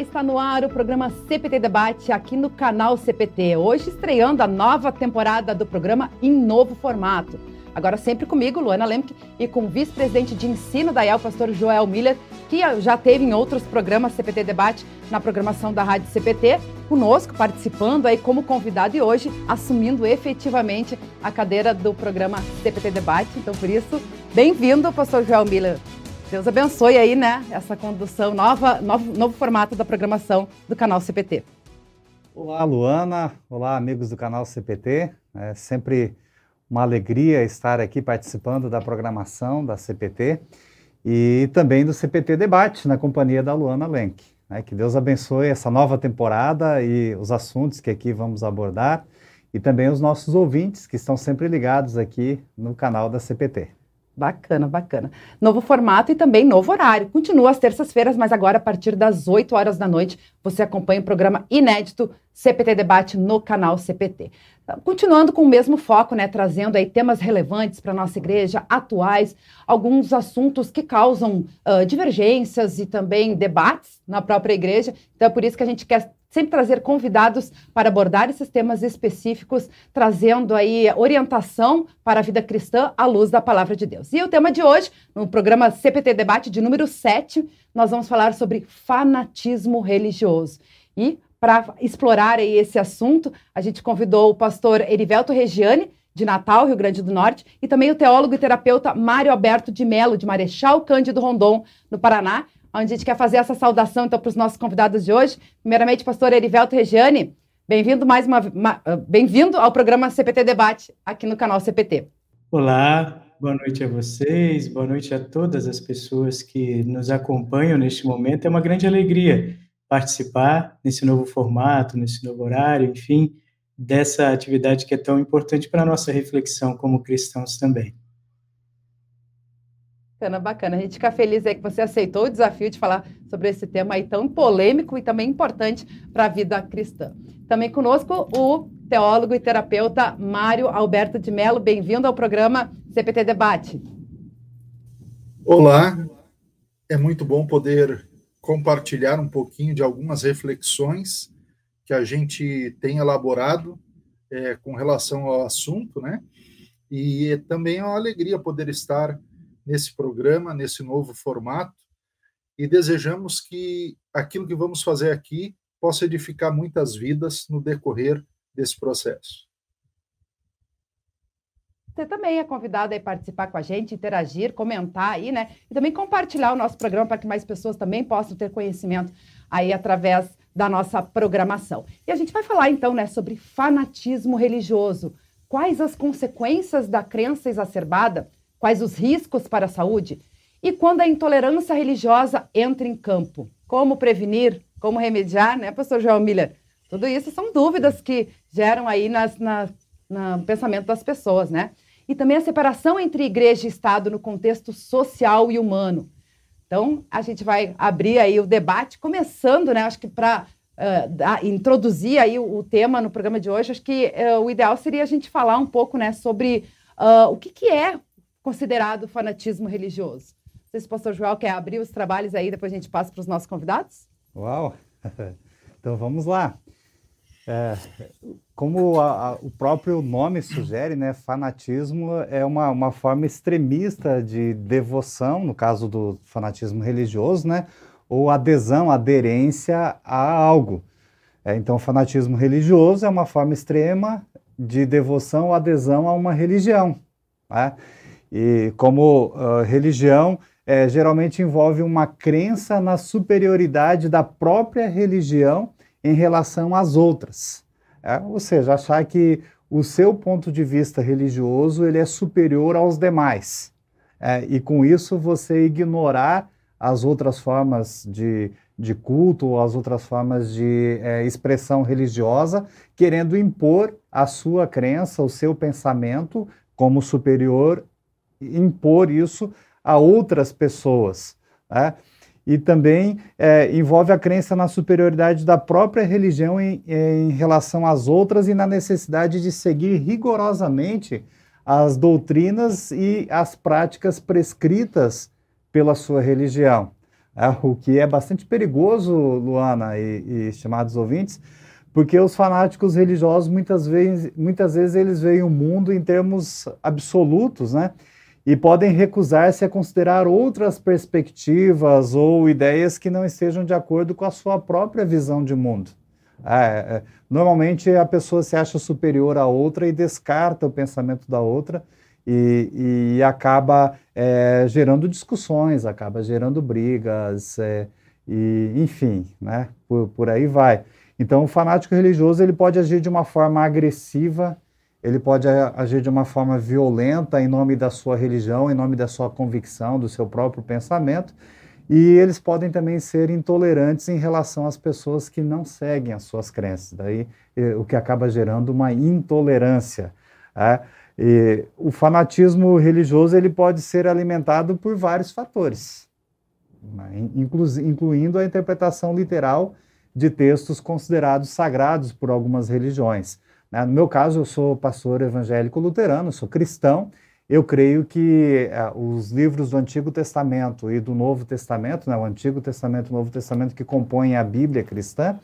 está no ar o programa CPT Debate aqui no canal CPT. Hoje estreando a nova temporada do programa em novo formato. Agora sempre comigo, Luana Lemke, e com o vice-presidente de ensino da IEL, pastor Joel Miller, que já teve em outros programas CPT Debate na programação da Rádio CPT, conosco, participando aí como convidado e hoje assumindo efetivamente a cadeira do programa CPT Debate. Então, por isso, bem-vindo, pastor Joel Miller. Deus abençoe aí, né, essa condução, nova, novo, novo formato da programação do canal CPT. Olá, Luana. Olá, amigos do canal CPT. É sempre uma alegria estar aqui participando da programação da CPT e também do CPT Debate, na companhia da Luana Lenk. Né? Que Deus abençoe essa nova temporada e os assuntos que aqui vamos abordar e também os nossos ouvintes que estão sempre ligados aqui no canal da CPT. Bacana, bacana. Novo formato e também novo horário. Continua às terças-feiras, mas agora a partir das 8 horas da noite você acompanha o programa inédito CPT Debate no canal CPT. Continuando com o mesmo foco, né, trazendo aí temas relevantes para nossa igreja, atuais, alguns assuntos que causam uh, divergências e também debates na própria igreja. Então é por isso que a gente quer sempre trazer convidados para abordar esses temas específicos, trazendo aí orientação para a vida cristã à luz da palavra de Deus. E o tema de hoje, no programa CPT Debate de número 7, nós vamos falar sobre fanatismo religioso. E para explorar aí esse assunto, a gente convidou o pastor Erivelto Regiane, de Natal, Rio Grande do Norte, e também o teólogo e terapeuta Mário Alberto de Melo, de Marechal Cândido Rondon, no Paraná, onde a gente quer fazer essa saudação então para os nossos convidados de hoje. Primeiramente, pastor Erivelto Regiane, bem-vindo mais uma, uma ah, bem-vindo ao programa CPT Debate aqui no canal CPT. Olá, boa noite a vocês, boa noite a todas as pessoas que nos acompanham neste momento. É uma grande alegria participar nesse novo formato, nesse novo horário, enfim, dessa atividade que é tão importante para a nossa reflexão como cristãos também. Bacana, bacana. A gente fica feliz aí que você aceitou o desafio de falar sobre esse tema aí tão polêmico e também importante para a vida cristã. Também conosco o teólogo e terapeuta Mário Alberto de Mello. Bem-vindo ao programa CPT Debate. Olá, é muito bom poder compartilhar um pouquinho de algumas reflexões que a gente tem elaborado é, com relação ao assunto, né? E também é uma alegria poder estar nesse programa, nesse novo formato, e desejamos que aquilo que vamos fazer aqui possa edificar muitas vidas no decorrer desse processo. Você também é convidado a participar com a gente, interagir, comentar aí, né? E também compartilhar o nosso programa para que mais pessoas também possam ter conhecimento aí através da nossa programação. E a gente vai falar então, né, sobre fanatismo religioso. Quais as consequências da crença exacerbada quais os riscos para a saúde e quando a intolerância religiosa entra em campo. Como prevenir, como remediar, né, pastor João Miller? Tudo isso são dúvidas que geram aí nas, na, no pensamento das pessoas, né? E também a separação entre igreja e Estado no contexto social e humano. Então, a gente vai abrir aí o debate, começando, né? Acho que para uh, introduzir aí o, o, tema no programa de hoje, acho que uh, o ideal seria a gente falar um pouco, né, sobre uh, o que, que é considerado fanatismo religioso. Não sei se o pastor Joel quer abrir os trabalhos aí, depois a gente passa para os nossos convidados. Uau! Então vamos lá. É, como a, a, o próprio nome sugere, né, fanatismo é uma, uma forma extremista de devoção, no caso do fanatismo religioso, né, ou adesão, aderência a algo. É, então, fanatismo religioso é uma forma extrema de devoção ou adesão a uma religião. Né? E como uh, religião, é, geralmente envolve uma crença na superioridade da própria religião em relação às outras. É? Ou seja, achar que o seu ponto de vista religioso ele é superior aos demais. É, e com isso você ignorar as outras formas de, de culto ou as outras formas de é, expressão religiosa, querendo impor a sua crença, o seu pensamento como superior impor isso a outras pessoas. Né? E também é, envolve a crença na superioridade da própria religião em, em relação às outras e na necessidade de seguir rigorosamente as doutrinas e as práticas prescritas pela sua religião. É, o que é bastante perigoso, Luana e, e estimados ouvintes, porque os fanáticos religiosos muitas vezes, muitas vezes eles veem o mundo em termos absolutos, né? E podem recusar-se a considerar outras perspectivas ou ideias que não estejam de acordo com a sua própria visão de mundo. É, é, normalmente a pessoa se acha superior à outra e descarta o pensamento da outra e, e acaba é, gerando discussões, acaba gerando brigas, é, e, enfim, né, por, por aí vai. Então, o fanático religioso ele pode agir de uma forma agressiva, ele pode agir de uma forma violenta em nome da sua religião, em nome da sua convicção, do seu próprio pensamento, e eles podem também ser intolerantes em relação às pessoas que não seguem as suas crenças, daí o que acaba gerando uma intolerância. É? E o fanatismo religioso ele pode ser alimentado por vários fatores, né? inclu incluindo a interpretação literal de textos considerados sagrados por algumas religiões. Né? No meu caso, eu sou pastor evangélico luterano, sou cristão. Eu creio que uh, os livros do Antigo Testamento e do Novo Testamento, né, o Antigo Testamento e o Novo Testamento que compõem a Bíblia cristã,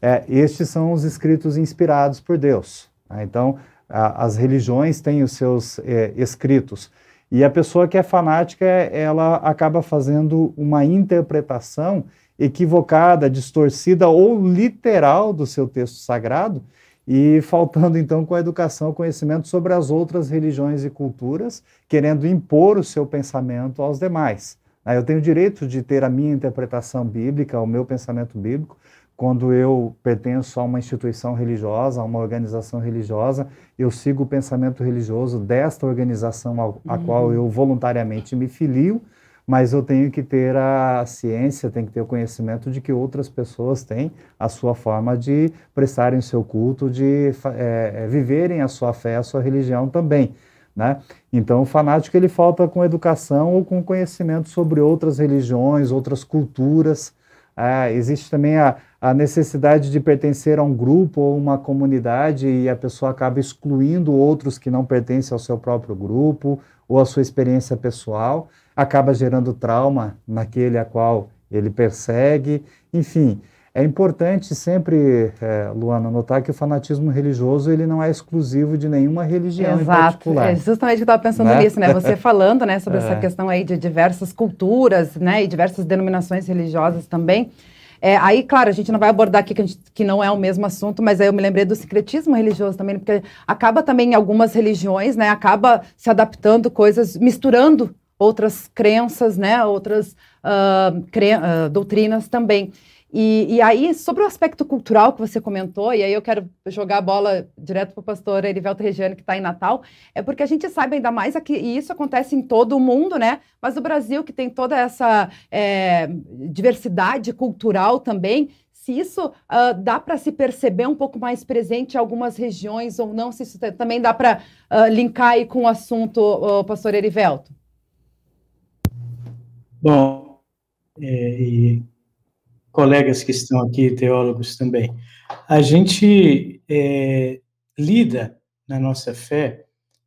é, estes são os escritos inspirados por Deus. Né? Então, as religiões têm os seus é, escritos. E a pessoa que é fanática, ela acaba fazendo uma interpretação equivocada, distorcida ou literal do seu texto sagrado, e faltando então com a educação, conhecimento sobre as outras religiões e culturas, querendo impor o seu pensamento aos demais. Eu tenho o direito de ter a minha interpretação bíblica, o meu pensamento bíblico, quando eu pertenço a uma instituição religiosa, a uma organização religiosa, eu sigo o pensamento religioso desta organização ao, a uhum. qual eu voluntariamente me filio, mas eu tenho que ter a ciência, tenho que ter o conhecimento de que outras pessoas têm a sua forma de prestarem o seu culto, de é, viverem a sua fé, a sua religião também. Né? Então, o fanático ele falta com educação ou com conhecimento sobre outras religiões, outras culturas. É, existe também a, a necessidade de pertencer a um grupo ou uma comunidade e a pessoa acaba excluindo outros que não pertencem ao seu próprio grupo ou à sua experiência pessoal, acaba gerando trauma naquele a qual ele persegue, enfim. É importante sempre, é, Luana, notar que o fanatismo religioso ele não é exclusivo de nenhuma religião Exato. em particular. É justamente que eu estava pensando né? nisso, né? Você falando, né, sobre é. essa questão aí de diversas culturas, né, e diversas denominações religiosas também. É, aí, claro, a gente não vai abordar aqui que, gente, que, não é o mesmo assunto, mas aí eu me lembrei do secretismo religioso também, porque acaba também em algumas religiões, né? Acaba se adaptando coisas, misturando outras crenças, né? Outras uh, cre uh, doutrinas também. E, e, aí, sobre o aspecto cultural que você comentou, e aí eu quero jogar a bola direto para o pastor Erivelto Regiane, que está em Natal, é porque a gente sabe ainda mais aqui, e isso acontece em todo o mundo, né? Mas o Brasil, que tem toda essa é, diversidade cultural também, se isso uh, dá para se perceber um pouco mais presente em algumas regiões ou não, se isso também dá para uh, linkar aí com o assunto, uh, pastor Erivelto? Bom, é, e colegas que estão aqui, teólogos também. A gente é, lida na nossa fé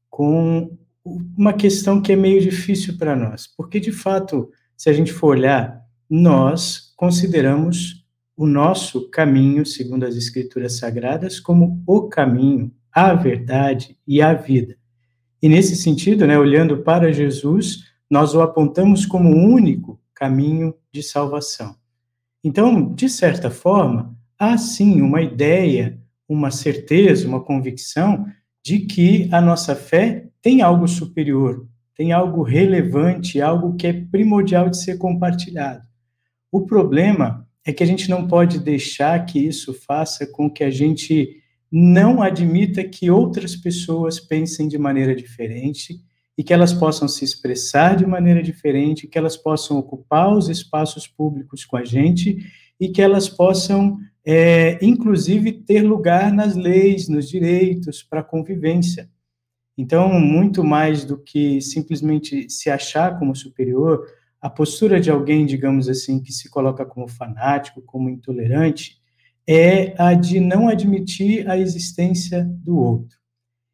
com uma questão que é meio difícil para nós, porque de fato, se a gente for olhar, nós consideramos o nosso caminho, segundo as Escrituras Sagradas, como o caminho, a verdade e a vida. E nesse sentido, né, olhando para Jesus, nós o apontamos como o único caminho de salvação. Então, de certa forma, há sim uma ideia, uma certeza, uma convicção de que a nossa fé tem algo superior, tem algo relevante, algo que é primordial de ser compartilhado. O problema é que a gente não pode deixar que isso faça com que a gente não admita que outras pessoas pensem de maneira diferente e que elas possam se expressar de maneira diferente, que elas possam ocupar os espaços públicos com a gente e que elas possam, é, inclusive, ter lugar nas leis, nos direitos, para a convivência. Então, muito mais do que simplesmente se achar como superior, a postura de alguém, digamos assim, que se coloca como fanático, como intolerante, é a de não admitir a existência do outro.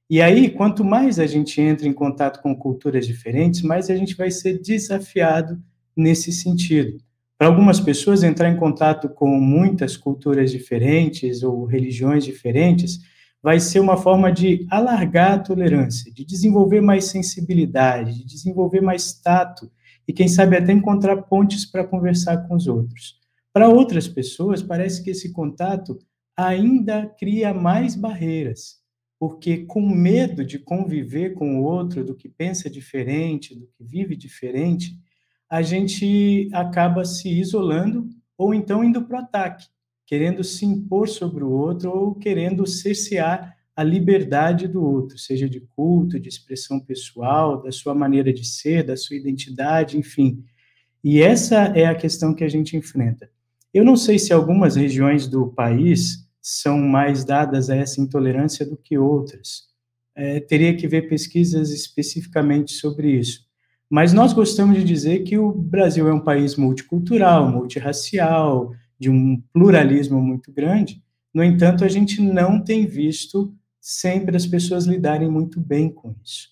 E aí, quanto mais a gente entra em contato com culturas diferentes, mais a gente vai ser desafiado nesse sentido. Para algumas pessoas, entrar em contato com muitas culturas diferentes ou religiões diferentes vai ser uma forma de alargar a tolerância, de desenvolver mais sensibilidade, de desenvolver mais tato e, quem sabe, até encontrar pontes para conversar com os outros. Para outras pessoas, parece que esse contato ainda cria mais barreiras, porque com medo de conviver com o outro, do que pensa diferente, do que vive diferente, a gente acaba se isolando ou então indo para o ataque, querendo se impor sobre o outro ou querendo cercear a liberdade do outro, seja de culto, de expressão pessoal, da sua maneira de ser, da sua identidade, enfim. E essa é a questão que a gente enfrenta. Eu não sei se algumas regiões do país são mais dadas a essa intolerância do que outras. É, teria que ver pesquisas especificamente sobre isso. Mas nós gostamos de dizer que o Brasil é um país multicultural, multirracial, de um pluralismo muito grande. No entanto, a gente não tem visto sempre as pessoas lidarem muito bem com isso.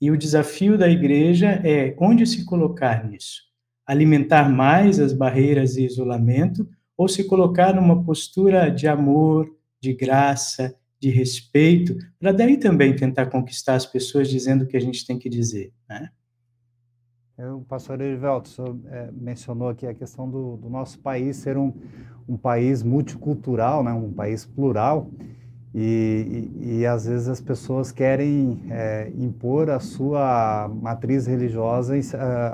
E o desafio da igreja é onde se colocar nisso? Alimentar mais as barreiras e isolamento ou se colocar numa postura de amor, de graça, de respeito, para daí também tentar conquistar as pessoas dizendo o que a gente tem que dizer, né? O pastor Erivelto é, mencionou aqui a questão do, do nosso país ser um, um, país multicultural, né, um país plural, e, e, e às vezes as pessoas querem é, impor a sua matriz religiosa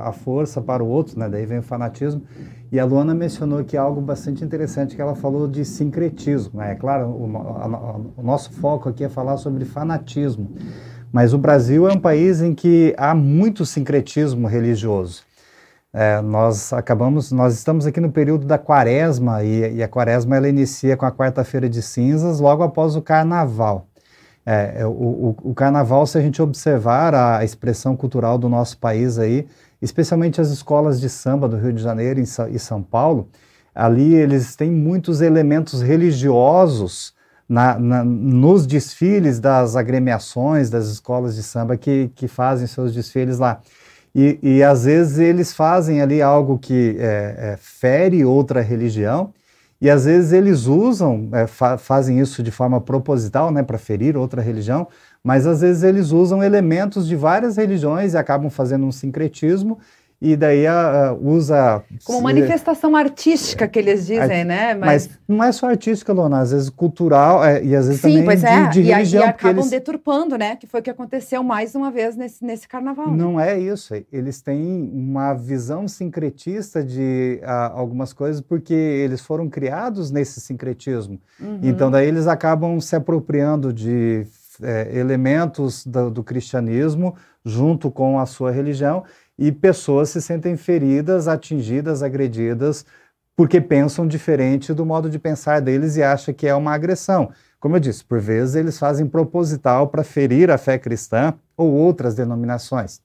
à força para o outro, né, daí vem o fanatismo. E a Luana mencionou aqui algo bastante interessante, que ela falou de sincretismo. Né? É claro, o, a, o nosso foco aqui é falar sobre fanatismo. Mas o Brasil é um país em que há muito sincretismo religioso. É, nós acabamos, nós estamos aqui no período da quaresma e, e a quaresma ela inicia com a quarta-feira de cinzas, logo após o carnaval. É, é o, o, o, carnaval, se a gente observar a expressão cultural do nosso país aí, especialmente as escolas de samba do Rio de Janeiro e São Paulo, ali eles têm muitos elementos religiosos na, na, nos desfiles das agremiações das escolas de samba que, que fazem seus desfiles lá. E, e às vezes eles fazem ali algo que é, é, fere outra religião, e às vezes eles usam, é, fa fazem isso de forma proposital, né, para ferir outra religião, mas às vezes eles usam elementos de várias religiões e acabam fazendo um sincretismo e daí usa... Como manifestação artística que eles dizem, né? Mas... Mas... não é só artística, Lona, às vezes cultural é, e às vezes Sim, também pois é. de, de e, religião. E acabam eles... deturpando, né? Que foi o que aconteceu mais uma vez nesse, nesse carnaval. Não é isso, eles têm uma visão sincretista de uh, algumas coisas porque eles foram criados nesse sincretismo. Uhum. Então daí eles acabam se apropriando de é, elementos do, do cristianismo junto com a sua religião e pessoas se sentem feridas, atingidas, agredidas, porque pensam diferente do modo de pensar deles e acham que é uma agressão. Como eu disse, por vezes eles fazem proposital para ferir a fé cristã ou outras denominações.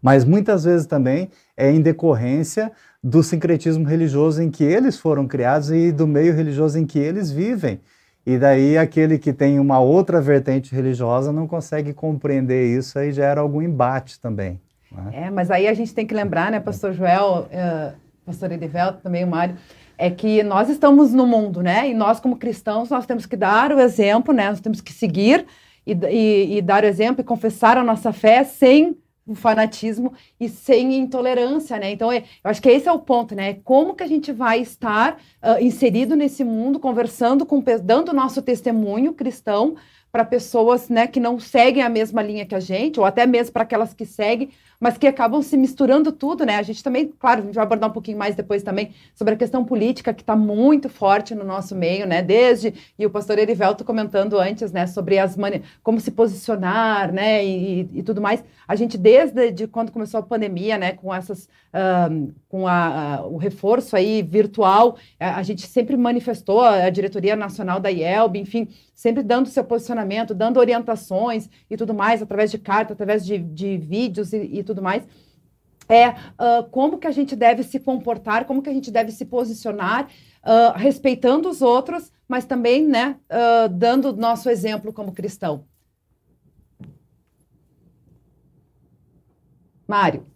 Mas muitas vezes também é em decorrência do sincretismo religioso em que eles foram criados e do meio religioso em que eles vivem. E daí aquele que tem uma outra vertente religiosa não consegue compreender isso e gera algum embate também. Né? É, mas aí a gente tem que lembrar, né, pastor Joel, uh, pastor Edivelto, também o Mário, é que nós estamos no mundo, né? E nós, como cristãos, nós temos que dar o exemplo, né? Nós temos que seguir e, e, e dar o exemplo e confessar a nossa fé sem o fanatismo e sem intolerância, né? Então, é, eu acho que esse é o ponto, né? Como que a gente vai estar uh, inserido nesse mundo, conversando com, dando nosso testemunho cristão para pessoas, né, que não seguem a mesma linha que a gente, ou até mesmo para aquelas que seguem, mas que acabam se misturando tudo, né? A gente também, claro, a gente vai abordar um pouquinho mais depois também sobre a questão política que está muito forte no nosso meio, né? Desde e o pastor Erivelto comentando antes, né, sobre as mani como se posicionar, né, e, e, tudo mais. A gente desde de quando começou a pandemia, né, com essas com a, a, o reforço aí virtual, a, a, gente sempre manifestou a, diretoria nacional da IELB, enfim, sempre dando seu posicionamento, dando orientações e tudo mais através de carta, através de, de vídeos e, e tudo tudo mais, é uh, como que a gente deve se comportar, como que a gente deve se posicionar, uh, respeitando os outros, mas também, né, uh, dando nosso exemplo como cristão. Mário.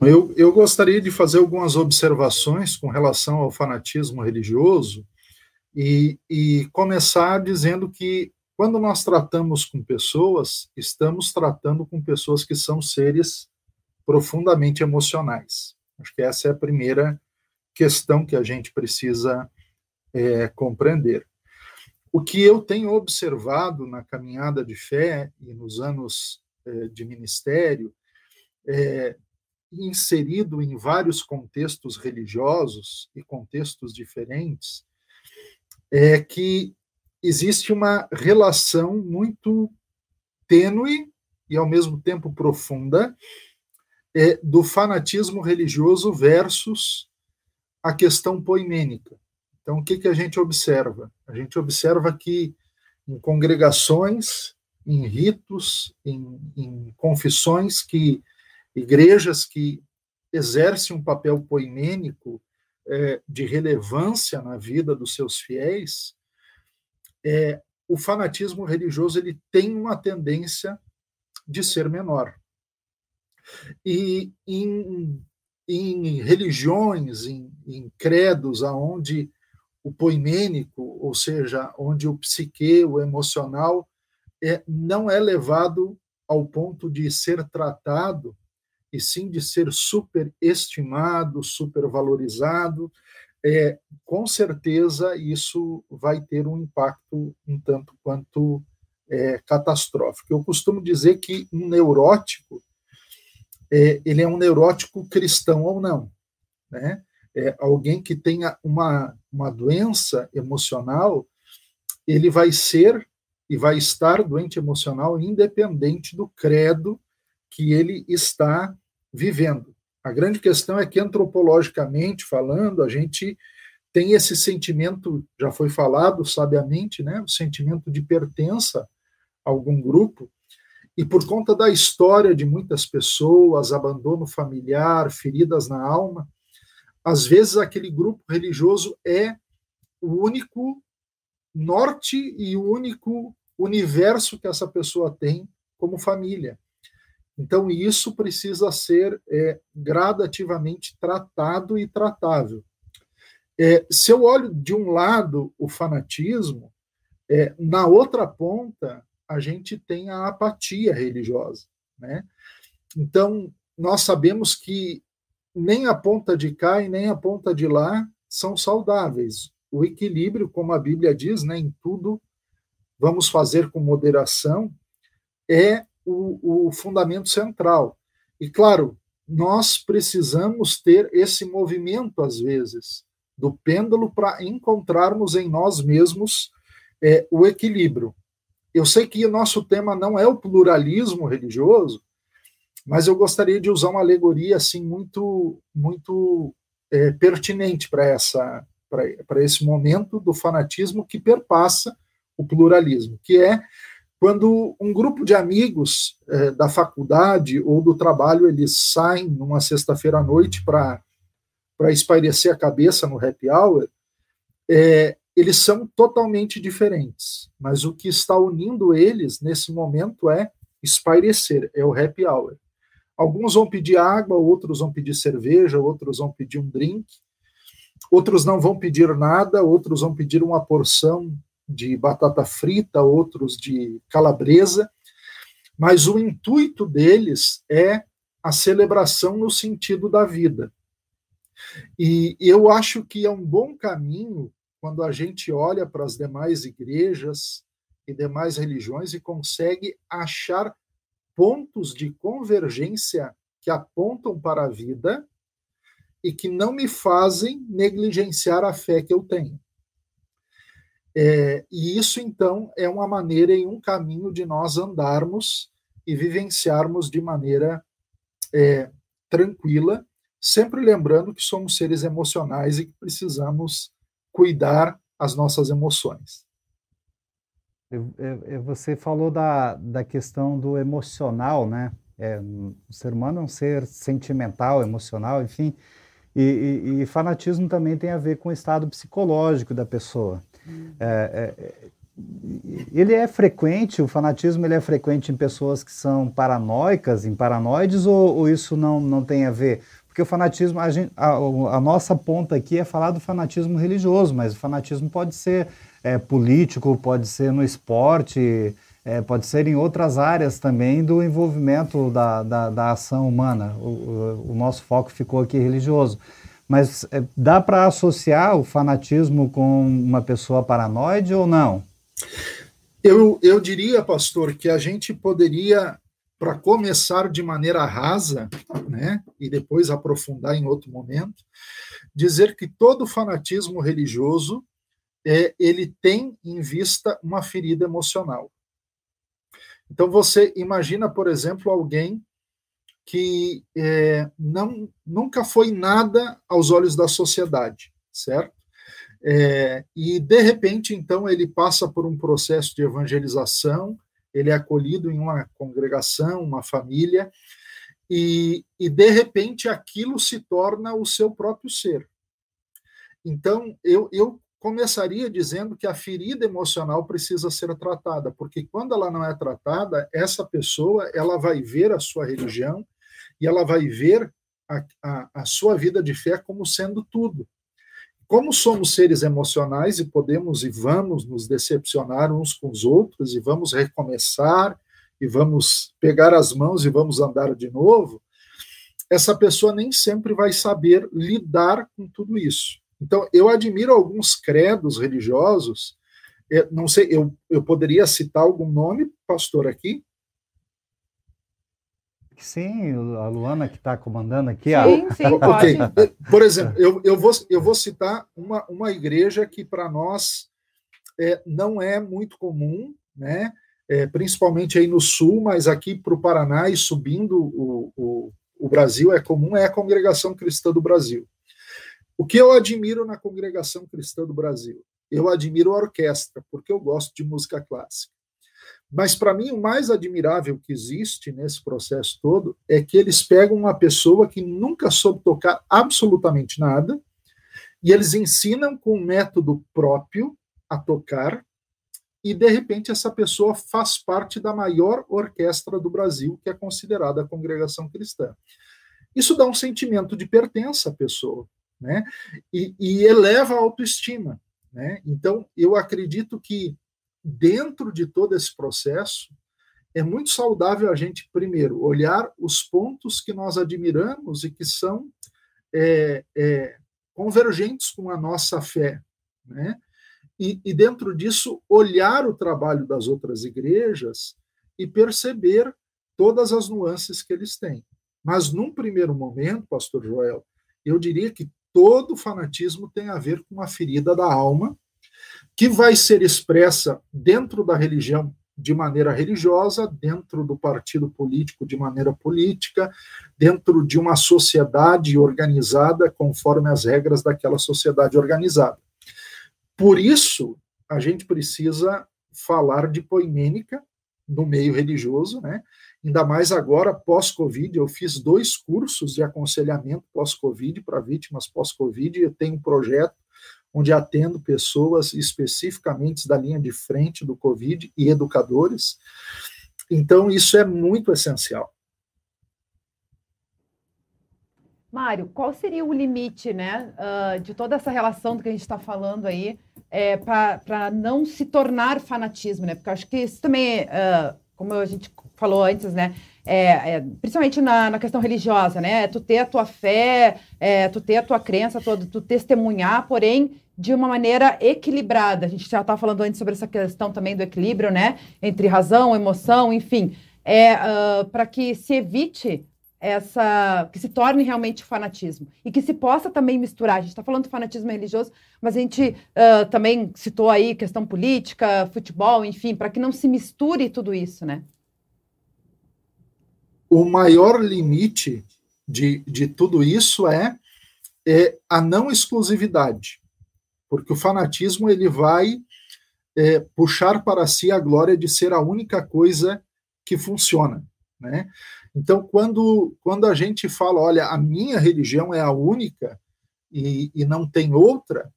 Eu, eu gostaria de fazer algumas observações com relação ao fanatismo religioso e, e começar dizendo que quando nós tratamos com pessoas, estamos tratando com pessoas que são seres profundamente emocionais. Acho que essa é a primeira questão que a gente precisa é, compreender. O que eu tenho observado na caminhada de fé e nos anos é, de ministério, é, inserido em vários contextos religiosos e contextos diferentes, é que existe uma relação muito tênue e ao mesmo tempo profunda é, do fanatismo religioso versus a questão poimênica. Então, o que, que a gente observa? A gente observa que em congregações, em ritos, em, em confissões, que igrejas que exercem um papel poimênico é, de relevância na vida dos seus fiéis, é, o fanatismo religioso ele tem uma tendência de ser menor. E em, em religiões, em, em credos, aonde o poimênico, ou seja, onde o psique, o emocional, é, não é levado ao ponto de ser tratado, e sim de ser superestimado, supervalorizado, é, com certeza isso vai ter um impacto um tanto quanto é, catastrófico. Eu costumo dizer que um neurótico, é, ele é um neurótico cristão ou não, né? É, alguém que tenha uma, uma doença emocional, ele vai ser e vai estar doente emocional independente do credo que ele está vivendo. A grande questão é que, antropologicamente falando, a gente tem esse sentimento, já foi falado sabiamente, né, o sentimento de pertença a algum grupo, e por conta da história de muitas pessoas, abandono familiar, feridas na alma, às vezes aquele grupo religioso é o único norte e o único universo que essa pessoa tem como família. Então, isso precisa ser é, gradativamente tratado e tratável. É, se eu olho de um lado o fanatismo, é, na outra ponta a gente tem a apatia religiosa. Né? Então, nós sabemos que nem a ponta de cá e nem a ponta de lá são saudáveis. O equilíbrio, como a Bíblia diz, né, em tudo vamos fazer com moderação, é o, o fundamento central. E, claro, nós precisamos ter esse movimento, às vezes, do pêndulo para encontrarmos em nós mesmos é, o equilíbrio. Eu sei que o nosso tema não é o pluralismo religioso, mas eu gostaria de usar uma alegoria assim muito muito é, pertinente para essa para esse momento do fanatismo que perpassa o pluralismo, que é quando um grupo de amigos é, da faculdade ou do trabalho eles saem numa sexta-feira à noite para espairecer a cabeça no happy hour, é, eles são totalmente diferentes. Mas o que está unindo eles nesse momento é espairecer, é o happy hour. Alguns vão pedir água, outros vão pedir cerveja, outros vão pedir um drink, outros não vão pedir nada, outros vão pedir uma porção de batata frita, outros de calabresa, mas o intuito deles é a celebração no sentido da vida. E eu acho que é um bom caminho quando a gente olha para as demais igrejas e demais religiões e consegue achar pontos de convergência que apontam para a vida e que não me fazem negligenciar a fé que eu tenho. É, e isso, então, é uma maneira e um caminho de nós andarmos e vivenciarmos de maneira é, tranquila, sempre lembrando que somos seres emocionais e que precisamos cuidar as nossas emoções. Você falou da, da questão do emocional, né? É, o ser humano é um ser sentimental, emocional, enfim, e, e, e fanatismo também tem a ver com o estado psicológico da pessoa. É, é, ele é frequente, o fanatismo ele é frequente em pessoas que são paranoicas, em paranoides, ou, ou isso não, não tem a ver? Porque o fanatismo, a, gente, a, a, nossa ponta aqui é falar do fanatismo religioso, mas o fanatismo pode ser é, político, pode ser no esporte, é, pode ser em outras áreas também do envolvimento da, da, da ação humana. O, o, o, nosso foco ficou aqui religioso. Mas é, dá para associar o fanatismo com uma pessoa paranoide ou não? Eu, eu diria, pastor, que a gente poderia para começar de maneira rasa, né, e depois aprofundar em outro momento, dizer que todo fanatismo religioso é, ele tem em vista uma ferida emocional. Então você imagina, por exemplo, alguém que é, não nunca foi nada aos olhos da sociedade, certo? É, e de repente, então, ele passa por um processo de evangelização, ele é acolhido em uma congregação, uma família, e, e de repente aquilo se torna o seu próprio ser. Então, eu, eu começaria dizendo que a ferida emocional precisa ser tratada, porque quando ela não é tratada, essa pessoa ela vai ver a sua religião e ela vai ver a, a, a sua vida de fé como sendo tudo como somos seres emocionais e podemos e vamos nos decepcionar uns com os outros e vamos recomeçar e vamos pegar as mãos e vamos andar de novo, essa pessoa nem sempre vai saber lidar com tudo isso. Então, eu admiro alguns credos religiosos, é, não sei, eu, eu poderia citar algum nome, pastor, aqui? Sim, a Luana que está comandando aqui. Sim, a... sim, pode. Okay. Por exemplo, eu, eu, vou, eu vou citar uma, uma igreja que para nós é, não é muito comum, né? É, principalmente aí no sul, mas aqui para o Paraná e subindo o, o, o Brasil é comum, é a Congregação Cristã do Brasil. O que eu admiro na Congregação Cristã do Brasil? Eu admiro a orquestra, porque eu gosto de música clássica. Mas, para mim, o mais admirável que existe nesse processo todo é que eles pegam uma pessoa que nunca soube tocar absolutamente nada e eles ensinam com um método próprio a tocar e, de repente, essa pessoa faz parte da maior orquestra do Brasil, que é considerada a congregação cristã. Isso dá um sentimento de pertença à pessoa, né? E, e eleva a autoestima, né? Então, eu acredito que dentro de todo esse processo, é muito saudável a gente, primeiro, olhar os pontos que nós admiramos e que são é, é, convergentes com a nossa fé, né? E, e, dentro disso, olhar o trabalho das outras igrejas e perceber todas as nuances que eles têm. Mas, num primeiro momento, Pastor Joel, eu diria que todo fanatismo tem a ver com a ferida da alma que vai ser expressa dentro da religião de maneira religiosa, dentro do partido político de maneira política, dentro de uma sociedade organizada conforme as regras daquela sociedade organizada. Por isso, a gente precisa falar de poimênica no meio religioso, né? Ainda mais agora, pós-Covid, eu fiz dois cursos de aconselhamento pós-Covid para vítimas pós-Covid, eu tenho um projeto onde atendo pessoas especificamente da linha de frente do Covid e educadores. Então, isso é muito essencial. Mário, qual seria o limite né, uh, de toda essa relação do que a gente está falando aí é, para não se tornar fanatismo, né? Porque eu acho que isso também, uh, como a gente falou antes, né? É, é, principalmente na, na, questão religiosa, né? Tu ter a tua fé, é, tu ter a tua crença, tu, tu testemunhar, porém de uma maneira equilibrada. A gente já estava falando antes sobre essa questão também do equilíbrio, né? Entre razão, emoção, enfim. É uh, para que se evite essa que se torne realmente fanatismo e que se possa também misturar. A gente está falando do fanatismo religioso, mas a gente uh, também citou aí questão política, futebol, enfim, para que não se misture tudo isso, né? O maior limite de, de tudo isso é, é a não exclusividade porque o fanatismo ele vai é, puxar para si a glória de ser a única coisa que funciona, né? Então, quando, quando a gente fala, olha, a minha religião é a única e, e não tem outra,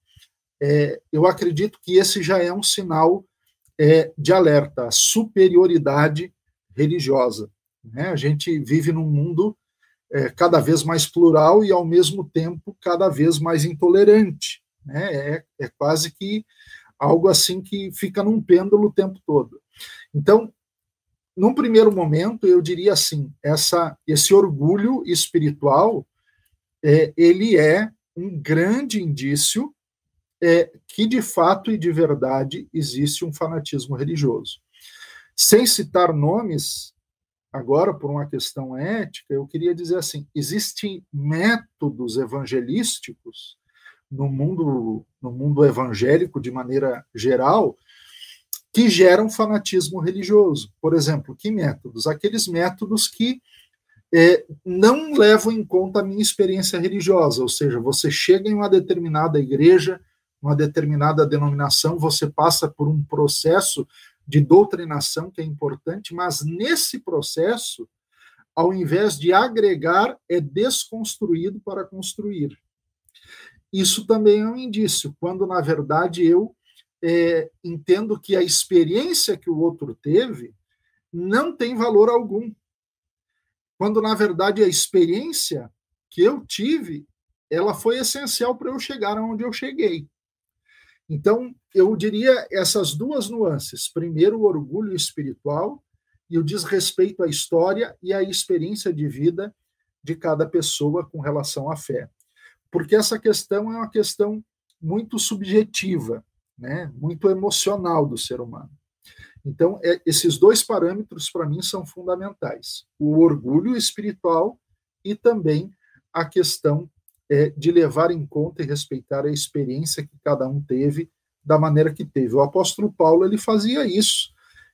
é, eu acredito que esse já é um sinal é, de alerta à superioridade religiosa. Né? A gente vive num mundo é, cada vez mais plural e, ao mesmo tempo, cada vez mais intolerante. Né? É, é quase que algo assim que fica num pêndulo o tempo todo. Então, num primeiro momento, eu diria assim, essa, esse orgulho espiritual, é, ele é um grande indício é, que, de fato e de verdade, existe um fanatismo religioso. Sem citar nomes, agora por uma questão ética, eu queria dizer assim, existem métodos evangelísticos no mundo, no mundo evangélico, de maneira geral, que geram fanatismo religioso. Por exemplo, que métodos? Aqueles métodos que é, não levam em conta a minha experiência religiosa, ou seja, você chega em uma determinada igreja, uma determinada denominação, você passa por um processo de doutrinação que é importante, mas nesse processo, ao invés de agregar, é desconstruído para construir. Isso também é um indício, quando na verdade eu é, entendo que a experiência que o outro teve não tem valor algum. Quando, na verdade, a experiência que eu tive, ela foi essencial para eu chegar onde eu cheguei. Então, eu diria essas duas nuances. Primeiro, o orgulho espiritual e o desrespeito à história e à experiência de vida de cada pessoa com relação à fé. Porque essa questão é uma questão muito subjetiva né, muito emocional do ser humano. Então, é, esses dois parâmetros, para mim, são fundamentais: o orgulho espiritual e também a questão é, de levar em conta e respeitar a experiência que cada um teve da maneira que teve. O apóstolo Paulo ele fazia isso.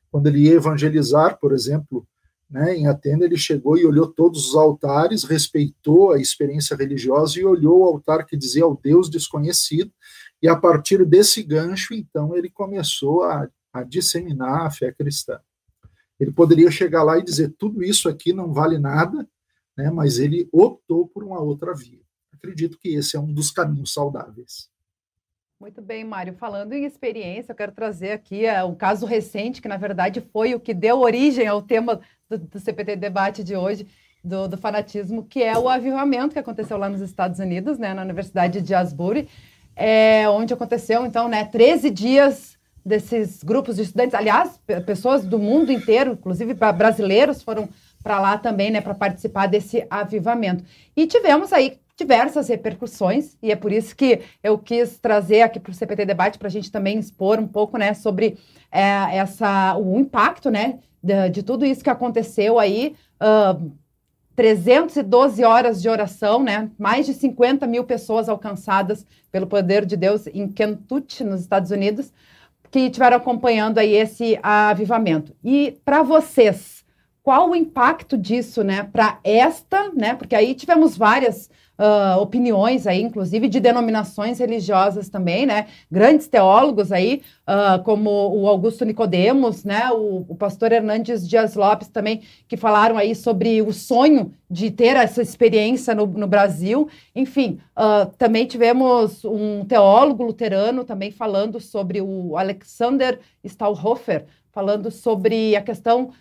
Quando ele ia evangelizar, por exemplo, né, em Atena, ele chegou e olhou todos os altares, respeitou a experiência religiosa e olhou o altar que dizia ao Deus desconhecido e a partir desse gancho, então, ele começou a, a disseminar a fé cristã. Ele poderia chegar lá e dizer: tudo isso aqui não vale nada, né, mas ele optou por uma outra via. Acredito que esse é um dos caminhos saudáveis. Muito bem, Mário. Falando em experiência, eu quero trazer aqui uh, um caso recente, que na verdade foi o que deu origem ao tema do, do CPT Debate de hoje, do, do, fanatismo, que é o avivamento que aconteceu lá nos Estados Unidos, né, na Universidade de Asbury é, onde aconteceu, então, né, 13 dias desses grupos de estudantes, aliás, pessoas do mundo inteiro, inclusive brasileiros, foram para lá também, né, para participar desse avivamento. E tivemos aí diversas repercussões, e é por isso que eu quis trazer aqui para o CPT Debate, para a gente também expor um pouco, né, sobre é, essa, o impacto, né, de, de, tudo isso que aconteceu aí, uh, 312 horas de oração, né? Mais de 50 mil pessoas alcançadas pelo poder de Deus em Kentucky, nos Estados Unidos, que estiveram acompanhando aí esse avivamento. E para vocês, qual o impacto disso, né? Para esta, né? Porque aí tivemos várias uh, opiniões aí, inclusive de denominações religiosas também, né? Grandes teólogos aí, uh, como o Augusto Nicodemos, né? O, o, pastor Hernandes Dias Lopes também, que falaram aí sobre o sonho de ter essa experiência no, no Brasil. Enfim, uh, também tivemos um teólogo luterano também falando sobre o Alexander Stahlhofer, falando sobre a questão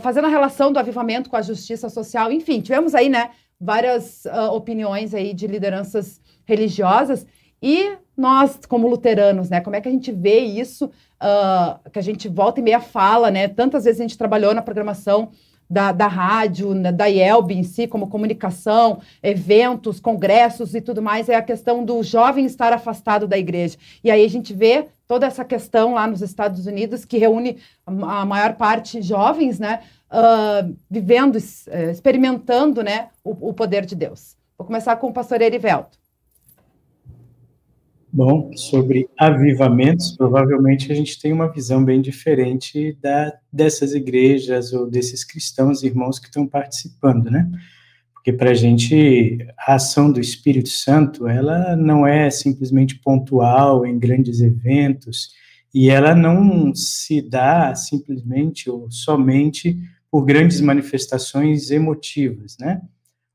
fazendo a relação do avivamento com a justiça social, enfim, tivemos aí, né, várias uh, opiniões aí de lideranças religiosas. E nós, como luteranos, né, como é que a gente vê isso, uh, que a gente volta e meia fala, né, tantas vezes a gente trabalhou na programação da, da rádio, né, da IELB em si, como comunicação, eventos, congressos e tudo mais, é a questão do jovem estar afastado da igreja. E aí a gente vê toda essa questão lá nos Estados Unidos, que reúne a maior parte jovens, né, uh, vivendo, uh, experimentando né, o, o, poder de Deus. Vou começar com o pastor Erivelto. Bom, sobre avivamentos, provavelmente a gente tem uma visão bem diferente da, dessas igrejas ou desses cristãos irmãos que estão participando, né? Porque para a gente, a ação do Espírito Santo, ela não é simplesmente pontual em grandes eventos, e ela não se dá simplesmente ou somente por grandes manifestações emotivas, né?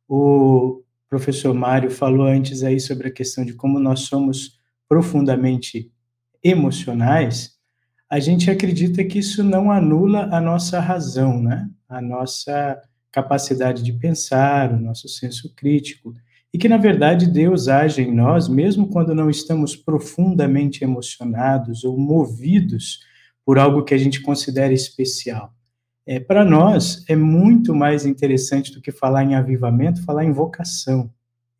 O professor Mário falou antes aí sobre a questão de como nós somos profundamente emocionais. a gente acredita que isso não anula a nossa razão, né? A nossa capacidade de pensar, o nosso senso crítico, e que, na verdade, Deus age em nós, mesmo quando não estamos profundamente emocionados ou movidos por algo que a gente considera especial. É, Para nós, é muito mais interessante do que falar em avivamento, falar em vocação.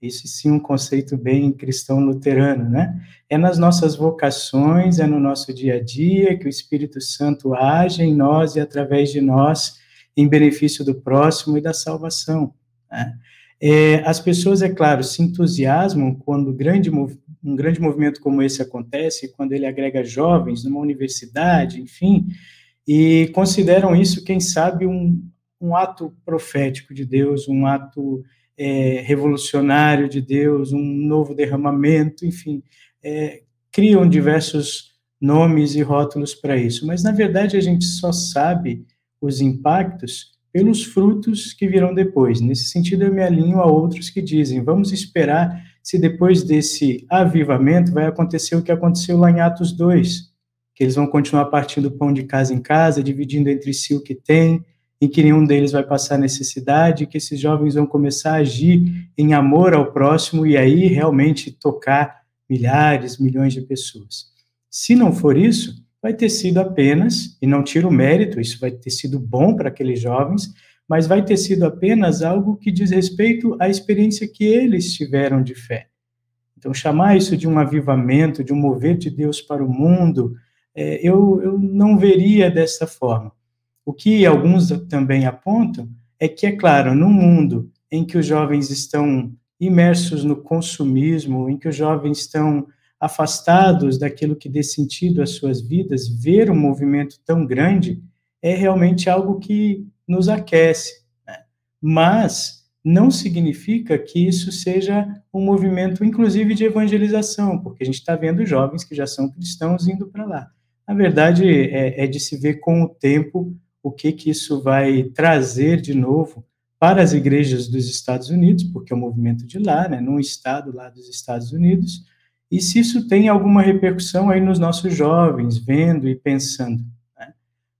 Esse sim um conceito bem cristão luterano, né? É nas nossas vocações, é no nosso dia a dia que o Espírito Santo age em nós e através de nós em benefício do próximo e da salvação. Né? É, as pessoas, é claro, se entusiasmam quando grande, um grande movimento como esse acontece, quando ele agrega jovens numa universidade, enfim, e consideram isso, quem sabe, um, um ato profético de Deus, um ato é, revolucionário de Deus, um novo derramamento, enfim, é, criam diversos nomes e rótulos para isso. Mas, na verdade, a gente só sabe os impactos pelos frutos que virão depois. Nesse sentido, eu me alinho a outros que dizem: vamos esperar se depois desse avivamento vai acontecer o que aconteceu lá em Atos 2, que eles vão continuar partindo pão de casa em casa, dividindo entre si o que tem, em que nenhum deles vai passar necessidade, que esses jovens vão começar a agir em amor ao próximo e aí realmente tocar milhares, milhões de pessoas. Se não for isso, vai ter sido apenas, e não tiro o mérito, isso vai ter sido bom para aqueles jovens, mas vai ter sido apenas algo que diz respeito à experiência que eles tiveram de fé. Então, chamar isso de um avivamento, de um mover de Deus para o mundo, é, eu, eu não veria dessa forma. O que alguns também apontam é que, é claro, num mundo em que os jovens estão imersos no consumismo, em que os jovens estão afastados daquilo que dê sentido às suas vidas, ver um movimento tão grande é realmente algo que nos aquece. Né? Mas não significa que isso seja um movimento, inclusive, de evangelização, porque a gente está vendo jovens que já são cristãos indo para lá. Na verdade, é, é, de se ver com o tempo o que, que isso vai trazer de novo para as igrejas dos Estados Unidos, porque é um movimento de lá, né, num estado lá dos Estados Unidos, e se isso tem alguma repercussão aí nos nossos jovens, vendo e pensando. Né?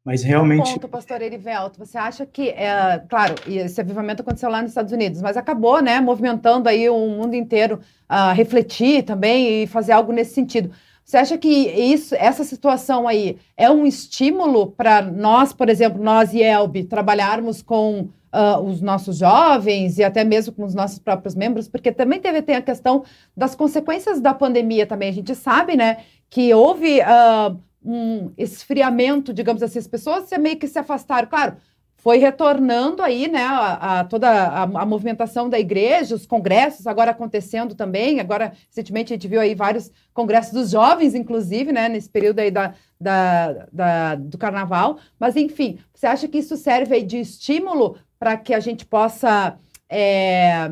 Mas realmente. Ponto, pastor Erivelto, você acha que, é, claro, esse avivamento aconteceu lá nos Estados Unidos, mas acabou, né, movimentando aí o mundo inteiro a refletir também e fazer algo nesse sentido. Você acha que isso, essa situação aí é um estímulo para nós, por exemplo, nós e Elbe, trabalharmos com uh, os nossos jovens e até mesmo com os nossos próprios membros, porque também teve tem a questão das consequências da pandemia também. A gente sabe, né, que houve uh, um esfriamento, digamos assim, as pessoas meio que se afastaram. Claro, foi retornando aí, né, a, a toda a, a, movimentação da igreja, os congressos agora acontecendo também. Agora, recentemente, a gente viu aí vários congressos dos jovens, inclusive, né, nesse período aí da, da, da do carnaval. Mas, enfim, você acha que isso serve aí de estímulo para que a gente possa é,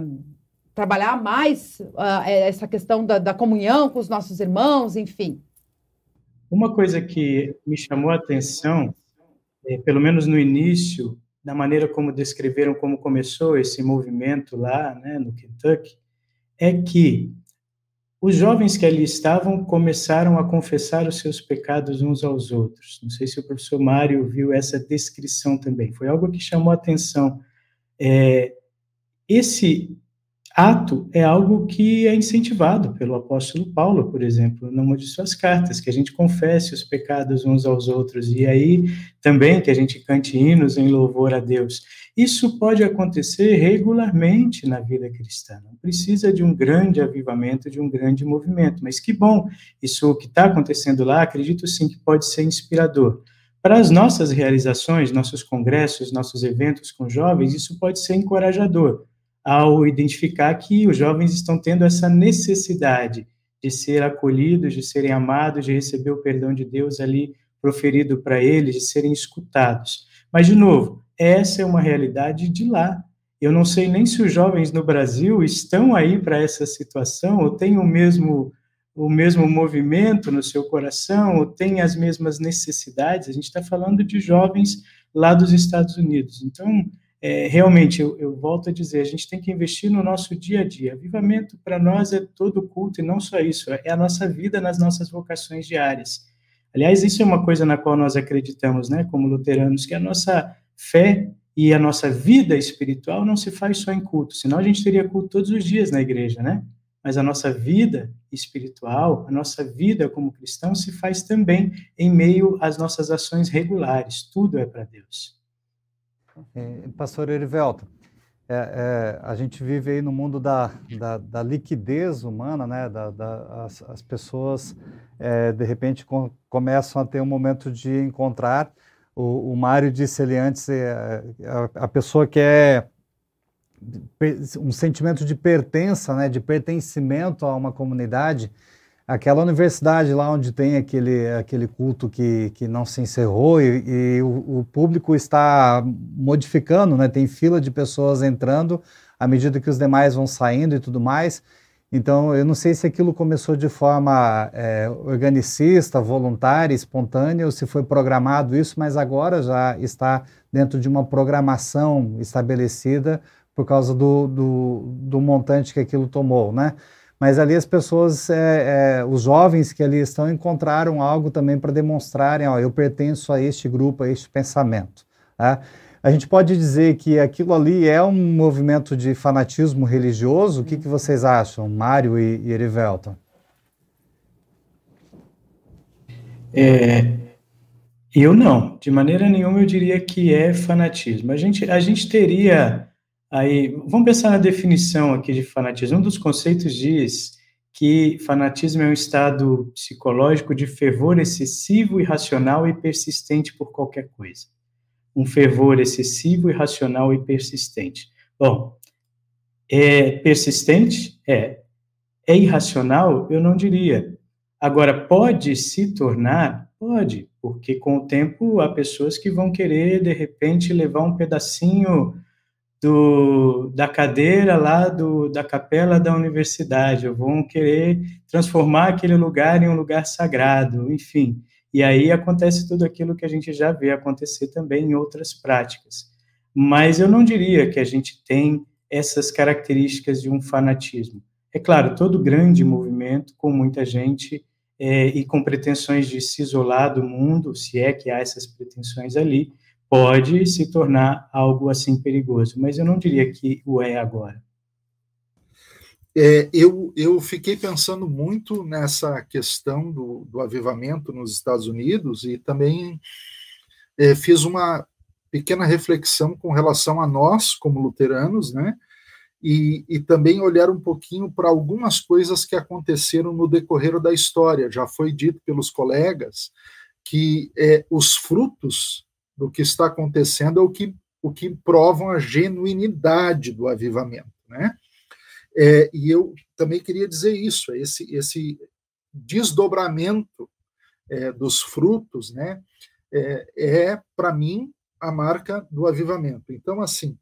trabalhar mais uh, essa questão da, da, comunhão com os nossos irmãos, enfim. Uma coisa que me chamou a atenção, pelo menos no início, da maneira como descreveram como começou esse movimento lá, né, no Kentucky, é que os jovens que ali estavam começaram a confessar os seus pecados uns aos outros. Não sei se o professor Mário viu essa descrição também. Foi algo que chamou a atenção. É, esse ato é algo que é incentivado pelo apóstolo Paulo, por exemplo, numa de suas cartas, que a gente confesse os pecados uns aos outros, e aí também que a gente cante hinos em louvor a Deus. Isso pode acontecer regularmente na vida cristã, não precisa de um grande avivamento, de um grande movimento, mas que bom, isso que está acontecendo lá, acredito sim que pode ser inspirador. Para as nossas realizações, nossos congressos, nossos eventos com jovens, isso pode ser encorajador ao identificar que os jovens estão tendo essa necessidade de ser acolhidos, de serem amados, de receber o perdão de Deus ali proferido para eles, de serem escutados. Mas, de novo, essa é uma realidade de lá. Eu não sei nem se os jovens no Brasil estão aí para essa situação, ou têm o mesmo, o mesmo movimento no seu coração, ou têm as mesmas necessidades. A gente está falando de jovens lá dos Estados Unidos. Então, é, realmente, eu, eu, volto a dizer, a gente tem que investir no nosso dia a dia. Avivamento, para nós, é todo culto, e não só isso, é a nossa vida nas nossas vocações diárias. Aliás, isso é uma coisa na qual nós acreditamos, né, como luteranos, que a nossa fé e a nossa vida espiritual não se faz só em culto, senão a gente teria culto todos os dias na igreja, né? Mas a nossa vida espiritual, a nossa vida como cristão se faz também em meio às nossas ações regulares, tudo é para Deus. É, pastor Erivelto, é, é, a gente vive aí no mundo da, da, da liquidez humana, né? Da, da as, as, pessoas, é, de repente, com, começam a ter um momento de encontrar. O, o Mário disse ali antes, é, a, a pessoa quer um sentimento de pertença, né? De pertencimento a uma comunidade aquela universidade lá onde tem aquele, aquele culto que, que não se encerrou e, e o, o, público está modificando, né? tem fila de pessoas entrando à medida que os demais vão saindo e tudo mais. Então, eu não sei se aquilo começou de forma é, organicista, voluntária, espontânea, ou se foi programado isso, mas agora já está dentro de uma programação estabelecida por causa do, do, do montante que aquilo tomou, né? Mas ali as pessoas, é, é, os jovens que ali estão, encontraram algo também para demonstrarem, ó, eu pertenço a este grupo, a este pensamento. Tá? A gente pode dizer que aquilo ali é um movimento de fanatismo religioso? O que, que vocês acham, Mário e, e Erivelton? É, eu não, de maneira nenhuma eu diria que é fanatismo. A gente, a gente teria Aí, vamos pensar na definição aqui de fanatismo. Um dos conceitos diz que fanatismo é um estado psicológico de fervor excessivo, irracional e persistente por qualquer coisa. Um fervor excessivo, irracional e persistente. Bom, é persistente? É. É irracional? Eu não diria. Agora, pode se tornar? Pode, porque com o tempo há pessoas que vão querer, de repente, levar um pedacinho do, da cadeira lá do, da capela da universidade, vão querer transformar aquele lugar em um lugar sagrado, enfim. E aí acontece tudo aquilo que a gente já vê acontecer também em outras práticas. Mas eu não diria que a gente tem essas características de um fanatismo. É claro, todo grande movimento com muita gente é, e com pretensões de se isolar do mundo, se é que há essas pretensões ali, pode se tornar algo assim perigoso, mas eu não diria que o é agora. É, eu, eu fiquei pensando muito nessa questão do, do avivamento nos Estados Unidos e também é, fiz uma pequena reflexão com relação a nós, como luteranos, né? E, e também olhar um pouquinho para algumas coisas que aconteceram no decorrer da história. Já foi dito pelos colegas que é, os frutos do que está acontecendo é o que, o que provam a genuinidade do avivamento. Né? É, e eu também queria dizer isso, esse, esse desdobramento é, dos frutos né, é, é para mim, a marca do avivamento. Então, assim,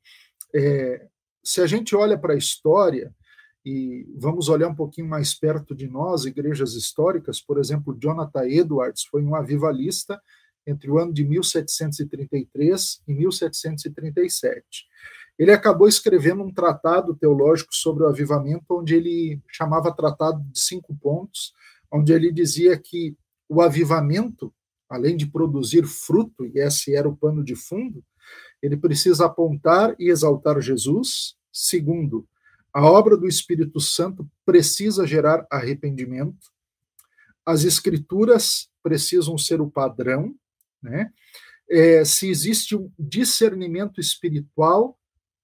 é, se a gente olha para a história, e vamos olhar um pouquinho mais perto de nós, igrejas históricas, por exemplo, Jonathan Edwards foi um avivalista entre o ano de 1733 e 1737. Ele acabou escrevendo um tratado teológico sobre o avivamento, onde ele chamava tratado de cinco pontos, onde ele dizia que o avivamento, além de produzir fruto, e esse era o pano de fundo, ele precisa apontar e exaltar Jesus. Segundo, a obra do Espírito Santo precisa gerar arrependimento. As escrituras precisam ser o padrão né? É, se existe um discernimento espiritual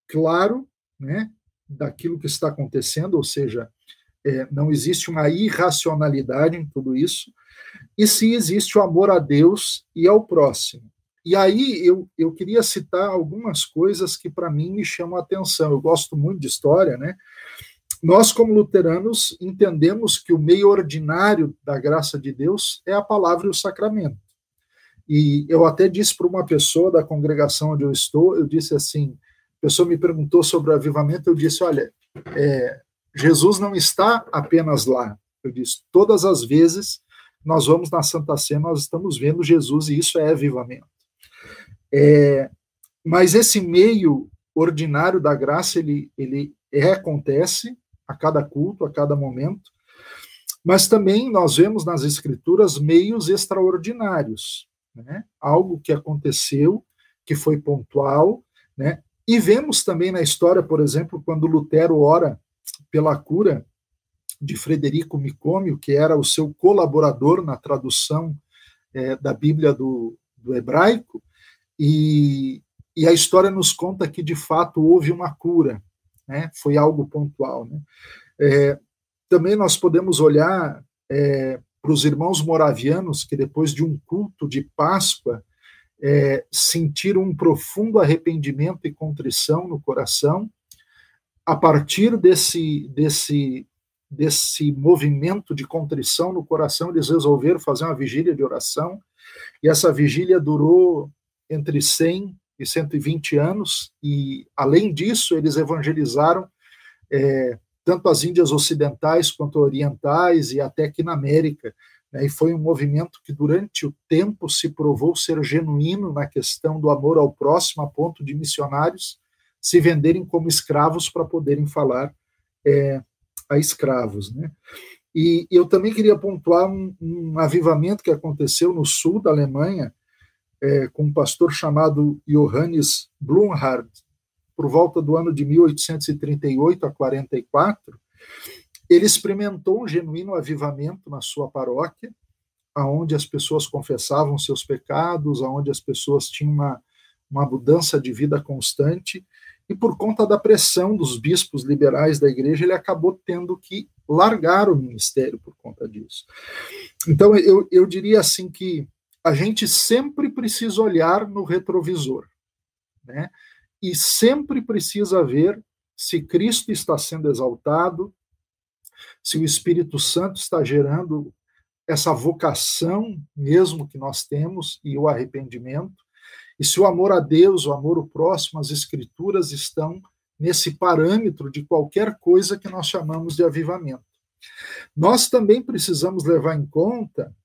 claro, né, daquilo que está acontecendo, ou seja, é, não existe uma irracionalidade em tudo isso, e se existe o amor a Deus e ao próximo. E aí eu, eu queria citar algumas coisas que para mim me chamam a atenção. Eu gosto muito de história, né? Nós, como luteranos, entendemos que o meio ordinário da graça de Deus é a palavra e o sacramento. E eu até disse para uma pessoa da congregação onde eu estou, eu disse assim, a pessoa me perguntou sobre o avivamento, eu disse, olha, é, Jesus não está apenas lá. Eu disse, todas as vezes nós vamos na Santa Ceia, nós estamos vendo Jesus e isso é avivamento. É, mas esse meio ordinário da graça, ele, ele é, acontece a cada culto, a cada momento, Mas também nós vemos nas Escrituras meios extraordinários, né? algo que aconteceu, que foi pontual, né? e vemos também na história, por exemplo, quando Lutero ora pela cura de Frederico Micômio, que era o seu colaborador na tradução é, da Bíblia do, do hebraico, e, e, a história nos conta que, de fato, houve uma cura, né? foi algo pontual. Né? É, também nós podemos olhar é, para os irmãos moravianos que, depois de um culto de Páscoa, é, sentiram um profundo arrependimento e contrição no coração. A partir desse, desse, desse movimento de contrição no coração, eles resolveram fazer uma vigília de oração, e essa vigília durou entre 100 e 120 anos, e, além disso, eles evangelizaram é, tanto as Índias ocidentais quanto orientais e até aqui na América. Né? E foi um movimento que, durante o tempo, se provou ser genuíno na questão do amor ao próximo, a ponto de missionários se venderem como escravos para poderem falar é, a escravos. Né? E eu também queria pontuar um, um avivamento que aconteceu no sul da Alemanha, é, com um pastor chamado Johannes Blumhardt, por volta do ano de 1838 a 44, ele experimentou um genuíno avivamento na sua paróquia, aonde as pessoas confessavam seus pecados, aonde as pessoas tinham uma, uma mudança de vida constante, e por conta da pressão dos bispos liberais da igreja, ele acabou tendo que largar o ministério por conta disso. Então, eu, eu diria assim que a gente sempre precisa olhar no retrovisor, né? E sempre precisa ver se Cristo está sendo exaltado, se o Espírito Santo está gerando essa vocação mesmo que nós temos e o arrependimento, e se o amor a Deus, o amor ao próximo, as Escrituras estão nesse parâmetro de qualquer coisa que nós chamamos de avivamento. Nós também precisamos levar em conta,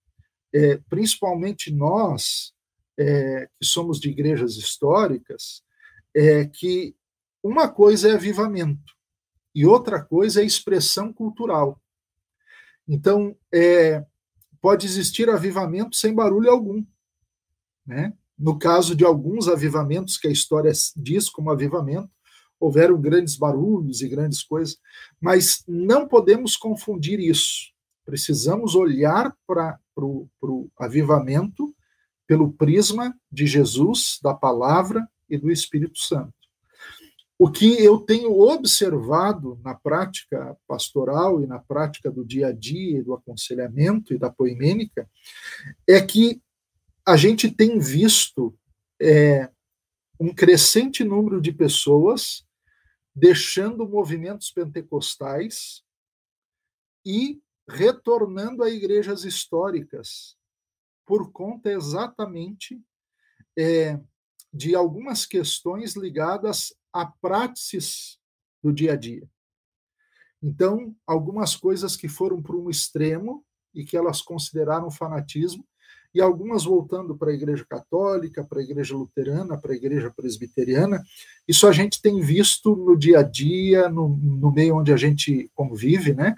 é, principalmente nós, é, que somos de igrejas históricas, é que uma coisa é avivamento e outra coisa é expressão cultural. Então, é, pode existir avivamento sem barulho algum. Né? No caso de alguns avivamentos que a história diz como avivamento, houveram grandes barulhos e grandes coisas, mas não podemos confundir isso. Precisamos olhar para o avivamento pelo prisma de Jesus, da palavra e do Espírito Santo. O que eu tenho observado na prática pastoral e na prática do dia a dia, do aconselhamento e da poimênica, é que a gente tem visto é, um crescente número de pessoas deixando movimentos pentecostais e retornando a igrejas históricas por conta exatamente é, de algumas questões ligadas a práticas do dia a dia. Então, algumas coisas que foram para um extremo e que elas consideraram fanatismo, e algumas voltando para a Igreja Católica, para a Igreja Luterana, para a Igreja Presbiteriana. Isso a gente tem visto no dia a dia, no, no meio onde a gente convive, né?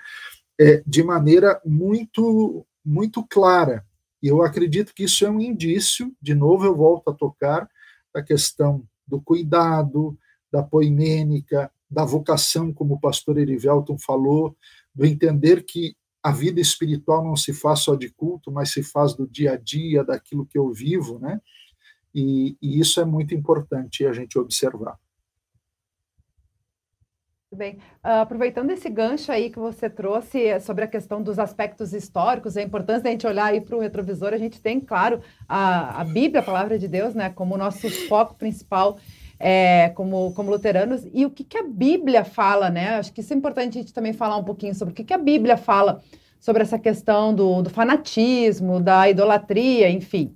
É, de maneira muito, muito clara. E eu acredito que isso é um indício, de novo eu volto a tocar, da questão do cuidado, da poimênica, da vocação, como o pastor Erivelton falou, do entender que a vida espiritual não se faz só de culto, mas se faz do dia a dia, daquilo que eu vivo, né? E, e isso é muito importante a gente observar. Muito bem. Uh, aproveitando esse gancho aí que você trouxe sobre a questão dos aspectos históricos, a importância da gente olhar aí para o retrovisor, a gente tem, claro, a, a Bíblia, a palavra de Deus, né, como nosso foco principal é, como, como luteranos, e o que, que a Bíblia fala, né? Acho que isso é importante a gente também falar um pouquinho sobre o que, que a Bíblia fala sobre essa questão do, do fanatismo, da idolatria, enfim.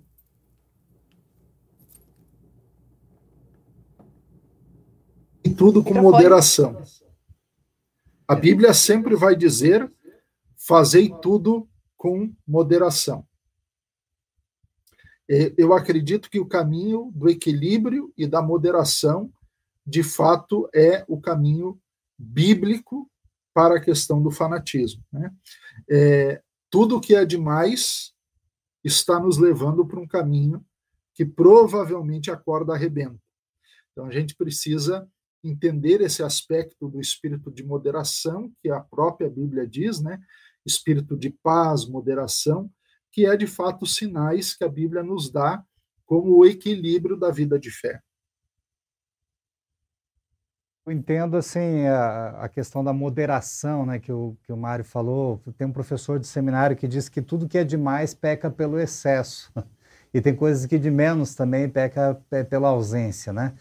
E tudo com moderação. A Bíblia sempre vai dizer: fazei tudo com moderação. É, eu acredito que o caminho do equilíbrio e da moderação, de fato, é o caminho bíblico para a questão do fanatismo. Né? É, tudo que é demais está nos levando para um caminho que provavelmente a corda arrebenta. Então a gente precisa entender esse aspecto do espírito de moderação, que a própria Bíblia diz, né? Espírito de paz, moderação, que é de fato sinais que a Bíblia nos dá como o equilíbrio da vida de fé. Eu entendo assim a, a, questão da moderação, né, que o, que o Mário falou. Tem um professor de seminário que diz que tudo que é demais peca pelo excesso. E tem coisas que de menos também peca pela ausência, né?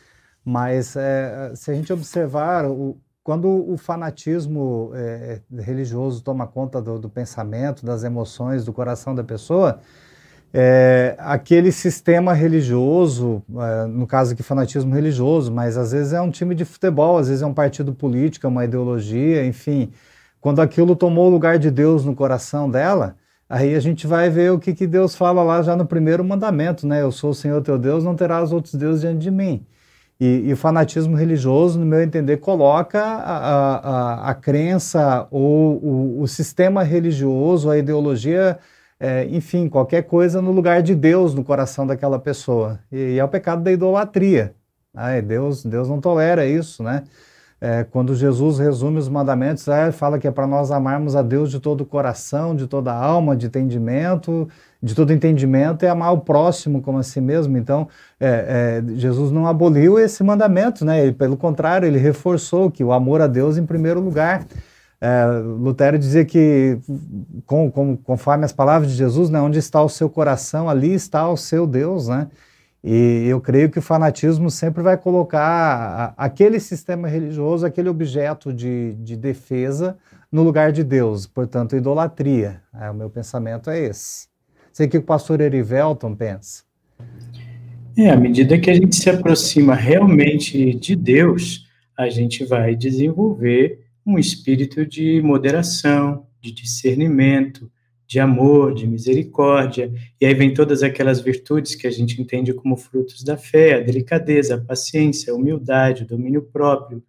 Mas é, se a gente observar, o, quando o fanatismo é, religioso toma conta do, do, pensamento, das emoções, do coração da pessoa, é, aquele sistema religioso, é, no caso aqui fanatismo religioso, mas às vezes é um time de futebol, às vezes é um partido político, é uma ideologia, enfim, quando aquilo tomou o lugar de Deus no coração dela, aí a gente vai ver o que, que Deus fala lá já no primeiro mandamento, né? Eu sou o Senhor teu Deus, não terás outros deuses diante de mim. E, e, o fanatismo religioso, no meu entender, coloca a, a, a crença ou o, o, sistema religioso, a ideologia é, enfim, qualquer coisa no lugar de Deus no coração daquela pessoa. E, e é o pecado da idolatria. Ai, Deus, Deus não tolera isso, né? É, quando Jesus resume os mandamentos, é, fala que é para nós amarmos a Deus de todo o coração, de toda a alma, de entendimento, de todo entendimento, e amar o próximo como a si mesmo. Então, é, é, Jesus não aboliu esse mandamento, né? Ele, pelo contrário, ele reforçou que o amor a Deus em primeiro lugar. É, Lutero dizia que, com, com, conforme as palavras de Jesus, né, onde está o seu coração, ali está o seu Deus, né? E eu creio que o fanatismo sempre vai colocar aquele sistema religioso, aquele objeto de, de defesa, no lugar de Deus, portanto, idolatria. É, o meu pensamento é esse. Sei que o pastor Erivelton pensa. É, à medida que a gente se aproxima realmente de Deus, a gente vai desenvolver um espírito de moderação, de discernimento, de amor, de misericórdia, e aí vem todas aquelas virtudes que a gente entende como frutos da fé, a delicadeza, a paciência, a humildade, o domínio próprio.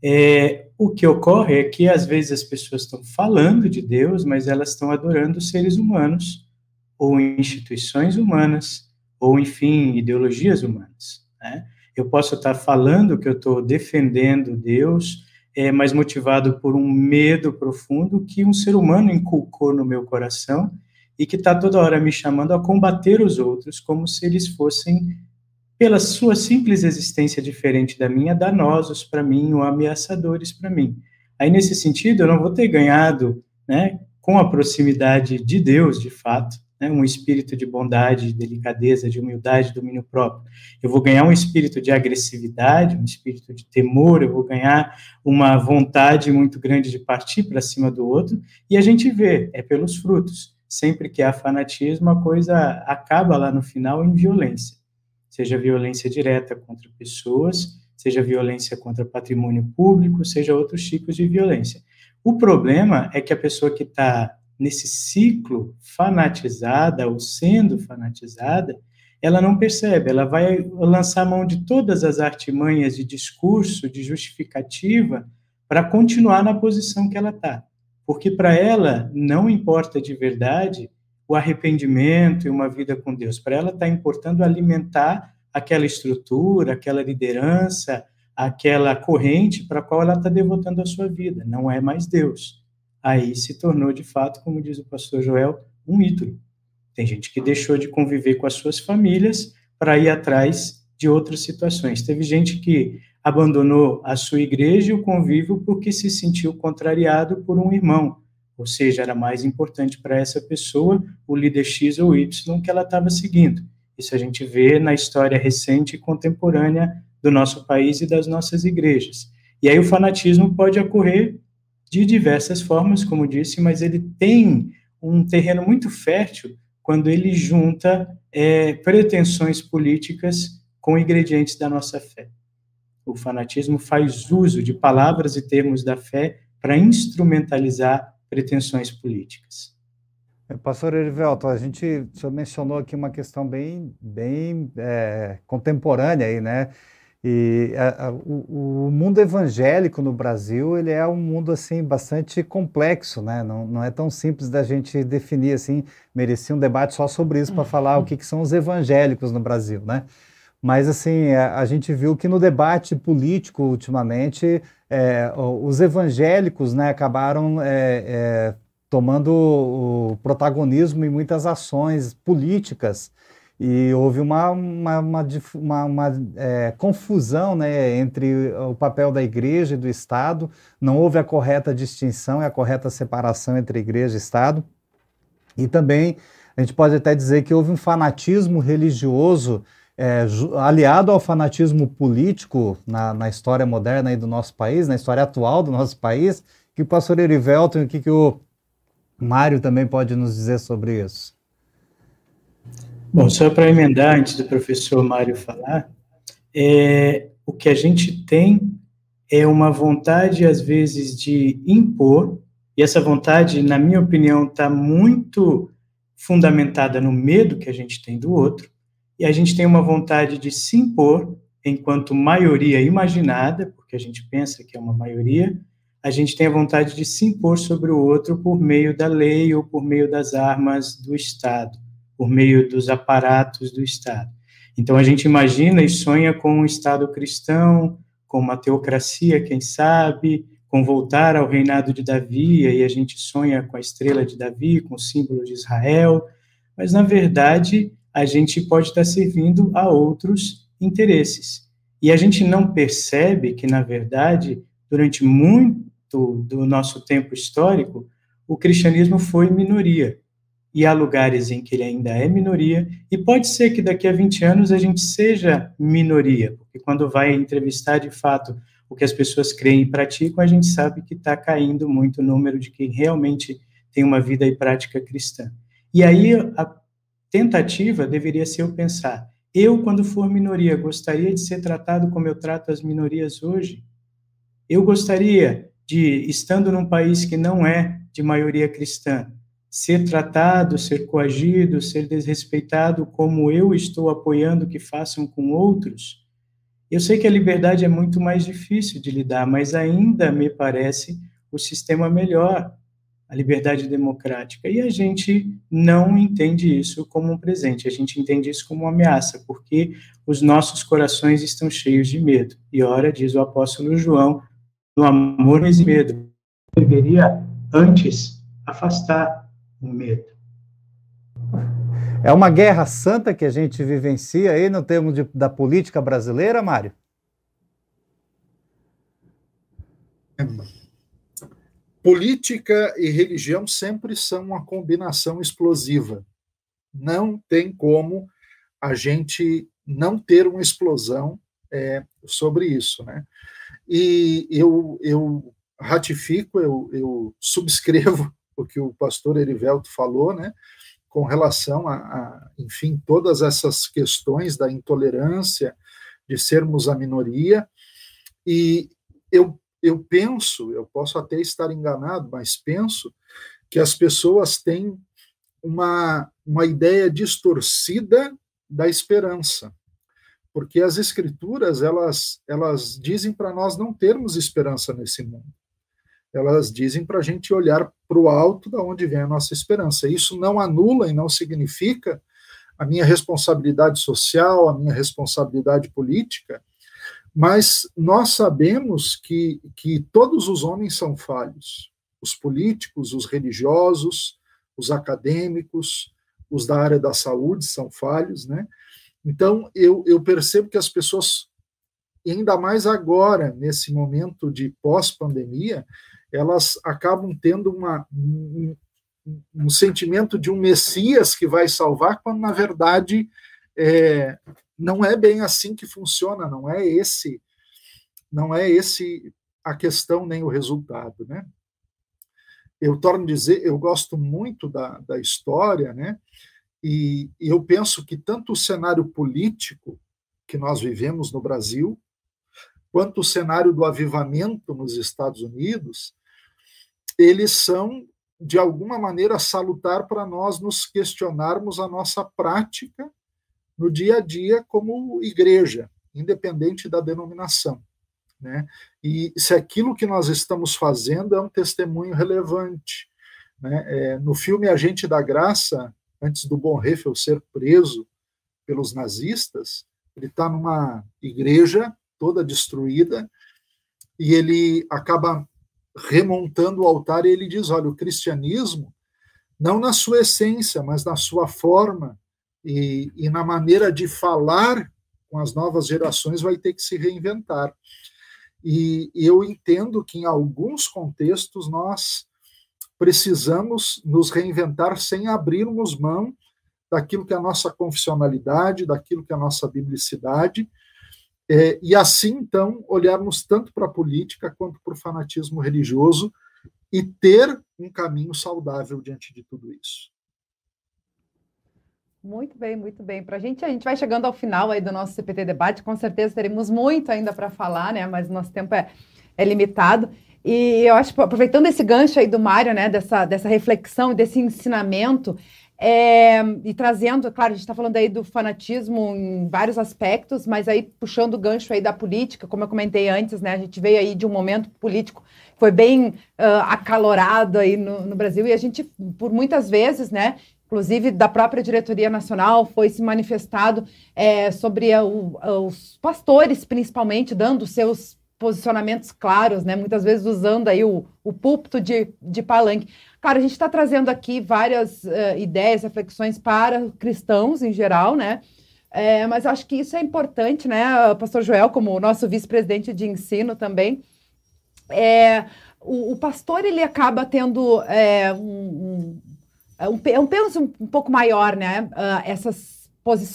É, o que ocorre é que às vezes as pessoas estão falando de Deus, mas elas estão adorando seres humanos, ou instituições humanas, ou enfim, ideologias humanas. Né? Eu posso estar falando que eu estou defendendo Deus, é, mas motivado por um medo profundo que um ser humano inculcou no meu coração e que está toda hora me chamando a combater os outros como se eles fossem, pela sua simples existência diferente da minha, danosos para mim ou ameaçadores para mim. Aí, nesse sentido, eu não vou ter ganhado né, com a proximidade de Deus, de fato, né, um espírito de bondade, de delicadeza, de humildade, domínio próprio. Eu vou ganhar um espírito de agressividade, um espírito de temor, eu vou ganhar uma vontade muito grande de partir para cima do outro, e a gente vê, é pelos frutos. Sempre que há fanatismo, a coisa acaba lá no final em violência. Seja violência direta contra pessoas, seja violência contra patrimônio público, seja outros tipos de violência. O problema é que a pessoa que está nesse ciclo fanatizada ou sendo fanatizada, ela não percebe, ela vai lançar mão de todas as artimanhas de discurso, de justificativa, para continuar na posição que ela está. Porque para ela não importa de verdade o arrependimento e uma vida com Deus. Para ela está importando alimentar aquela estrutura, aquela liderança, aquela corrente para a qual ela está devotando a sua vida. Não é mais Deus aí se tornou de fato, como diz o pastor Joel, um ídolo. Tem gente que deixou de conviver com as suas famílias para ir atrás de outras situações. Teve gente que abandonou a sua igreja e o convívio porque se sentiu contrariado por um irmão, ou seja, era mais importante para essa pessoa o líder X ou Y que ela estava seguindo. Isso a gente vê na história recente e contemporânea do nosso país e das nossas igrejas. E aí o fanatismo pode ocorrer de diversas formas, como disse, mas ele tem um terreno muito fértil quando ele junta é, pretensões políticas com ingredientes da nossa fé. O fanatismo faz uso de palavras e termos da fé para instrumentalizar pretensões políticas. É, pastor Erivelto, a gente senhor mencionou aqui uma questão bem, bem é, contemporânea aí, né? E a, a, o, o, mundo evangélico no Brasil ele é um mundo assim bastante complexo, né? Não, não é tão simples da gente definir assim. Merecia um debate só sobre isso para falar o que, que, são os evangélicos no Brasil, né? Mas assim a, a gente viu que no debate político ultimamente é, os evangélicos, né, acabaram é, é, tomando o protagonismo em muitas ações políticas e houve uma, uma, uma, uma, uma é, confusão né, entre o papel da igreja e do Estado, não houve a correta distinção e a correta separação entre igreja e Estado, e também a gente pode até dizer que houve um fanatismo religioso é, aliado ao fanatismo político na, na história moderna do nosso país, na história atual do nosso país, que o pastor Erivelton, o que, que o Mário também pode nos dizer sobre isso? Bom, só para emendar, antes do professor Mário falar, é, o que a gente tem é uma vontade, às vezes, de impor, e essa vontade, na minha opinião, está muito fundamentada no medo que a gente tem do outro, e a gente tem uma vontade de se impor enquanto maioria imaginada, porque a gente pensa que é uma maioria, a gente tem a vontade de se impor sobre o outro por meio da lei ou por meio das armas do Estado por meio dos aparatos do Estado. Então a gente imagina e sonha com um Estado cristão, com uma teocracia, quem sabe, com voltar ao reinado de Davi, e a gente sonha com a estrela de Davi, com o símbolo de Israel, mas na verdade a gente pode estar servindo a outros interesses. E a gente não percebe que, na verdade, durante muito do nosso tempo histórico, o cristianismo foi minoria e há lugares em que ele ainda é minoria, e pode ser que daqui a 20 anos a gente seja minoria, porque quando vai entrevistar de fato o que as pessoas creem e praticam, a gente sabe que está caindo muito o número de quem realmente tem uma vida e prática cristã. E aí a tentativa deveria ser eu pensar, eu, quando for minoria, gostaria de ser tratado como eu trato as minorias hoje? Eu gostaria de, estando num país que não é de maioria cristã, ser tratado, ser coagido, ser desrespeitado como eu estou apoiando que façam com outros, eu sei que a liberdade é muito mais difícil de lidar, mas ainda me parece o sistema melhor, a liberdade democrática. E a gente não entende isso como um presente, a gente entende isso como uma ameaça, porque os nossos corações estão cheios de medo. E ora, diz o apóstolo João, no amor e medo, deveria antes afastar o medo. É uma guerra santa que a gente vivencia aí no termo de, da política brasileira, Mário? Política e religião sempre são uma combinação explosiva. Não tem como a gente não ter uma explosão é, sobre isso, né? E eu, eu ratifico, eu, eu subscrevo o que o pastor Erivelto falou, né, com relação a, a, enfim, todas essas questões da intolerância, de sermos a minoria, e eu, eu penso, eu posso até estar enganado, mas penso que as pessoas têm uma, uma ideia distorcida da esperança, porque as escrituras elas elas dizem para nós não termos esperança nesse mundo elas dizem para a gente olhar para o alto da onde vem a nossa esperança. Isso não anula e não significa a minha responsabilidade social, a minha responsabilidade política, mas nós sabemos que, que todos os homens são falhos. Os políticos, os religiosos, os acadêmicos, os da área da saúde são falhos, né? Então, eu, eu percebo que as pessoas, ainda mais agora, nesse momento de pós-pandemia, elas acabam tendo uma, um, um, sentimento de um Messias que vai salvar, quando na verdade é, não é bem assim que funciona, não é esse, não é esse a questão nem o resultado, né? Eu torno a dizer, eu gosto muito da, da história, né? E, e eu penso que tanto o cenário político que nós vivemos no Brasil, quanto o cenário do avivamento nos Estados Unidos, eles são, de alguma maneira, salutar para nós nos questionarmos a nossa prática no dia a dia como igreja. independente da denominação. Né? E se aquilo que nós estamos fazendo é um testemunho relevante. Né? É, no filme Agente da Graça, antes do Bonhoeffer ser preso pelos nazistas, ele está numa igreja toda destruída e ele acaba remontando o altar ele diz: olha, o cristianismo, não na sua essência, mas na sua forma e, e na maneira de falar com as novas gerações, vai ter que se reinventar. E, e eu entendo que em alguns contextos nós precisamos nos reinventar sem abrirmos mão daquilo que é a nossa confessionalidade, daquilo que é a nossa biblicidade, é, e assim, então, olharmos tanto para a política quanto para o fanatismo religioso e ter um caminho saudável diante de tudo isso. Muito bem, muito bem. Para a gente, a gente vai chegando ao final aí do nosso CPT debate. Com certeza teremos muito ainda para falar, né? Mas nosso tempo é, é limitado. E eu acho, aproveitando esse gancho aí do Mário, né? Dessa, dessa reflexão, desse ensinamento, é, e trazendo, claro, a gente está falando aí do fanatismo em vários aspectos, mas aí puxando o gancho aí da política, como eu comentei antes, né? A gente veio aí de um momento político que foi bem uh, acalorado aí no, no Brasil e a gente, por muitas vezes, né? inclusive da própria diretoria nacional, foi se manifestado é, sobre o, os pastores, principalmente, dando seus posicionamentos claros, né? Muitas vezes usando aí o, o púlpito de, de palanque. Cara, a gente está trazendo aqui várias uh, ideias, reflexões para cristãos em geral, né? É, mas acho que isso é importante, né? Pastor Joel, como nosso vice-presidente de ensino também, é, o, o, pastor ele acaba tendo é, um, é um, é um peso um, um pouco maior, né? Uh, essas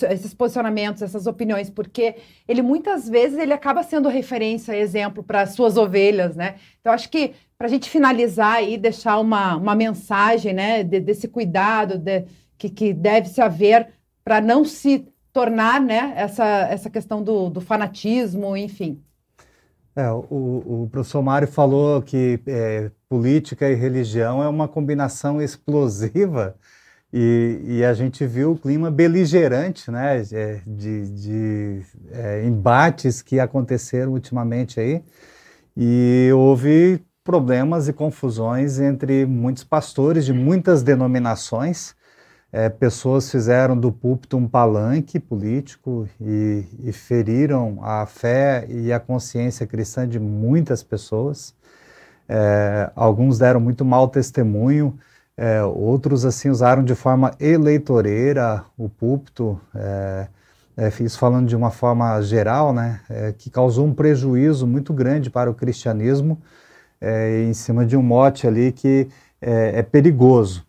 esses posicionamentos, essas opiniões, porque ele muitas vezes ele acaba sendo referência, exemplo para suas ovelhas, né? Então acho que para a gente finalizar e deixar uma, uma mensagem, né, de, desse cuidado de, que, que deve se haver para não se tornar, né, essa, essa questão do, do fanatismo, enfim. É, o, o professor Mário falou que é, política e religião é uma combinação explosiva e, e, a gente viu o clima beligerante, né, é, de, de é, embates que aconteceram ultimamente aí, e houve problemas e confusões entre muitos pastores de muitas denominações. É, pessoas fizeram do púlpito um palanque político e, e feriram a fé e a consciência cristã de muitas pessoas. É, alguns deram muito mau testemunho é, outros assim usaram de forma eleitoreira o púlpito, é, é, isso falando de uma forma geral, né, é, que causou um prejuízo muito grande para o cristianismo, é, em cima de um mote ali que é, é, perigoso.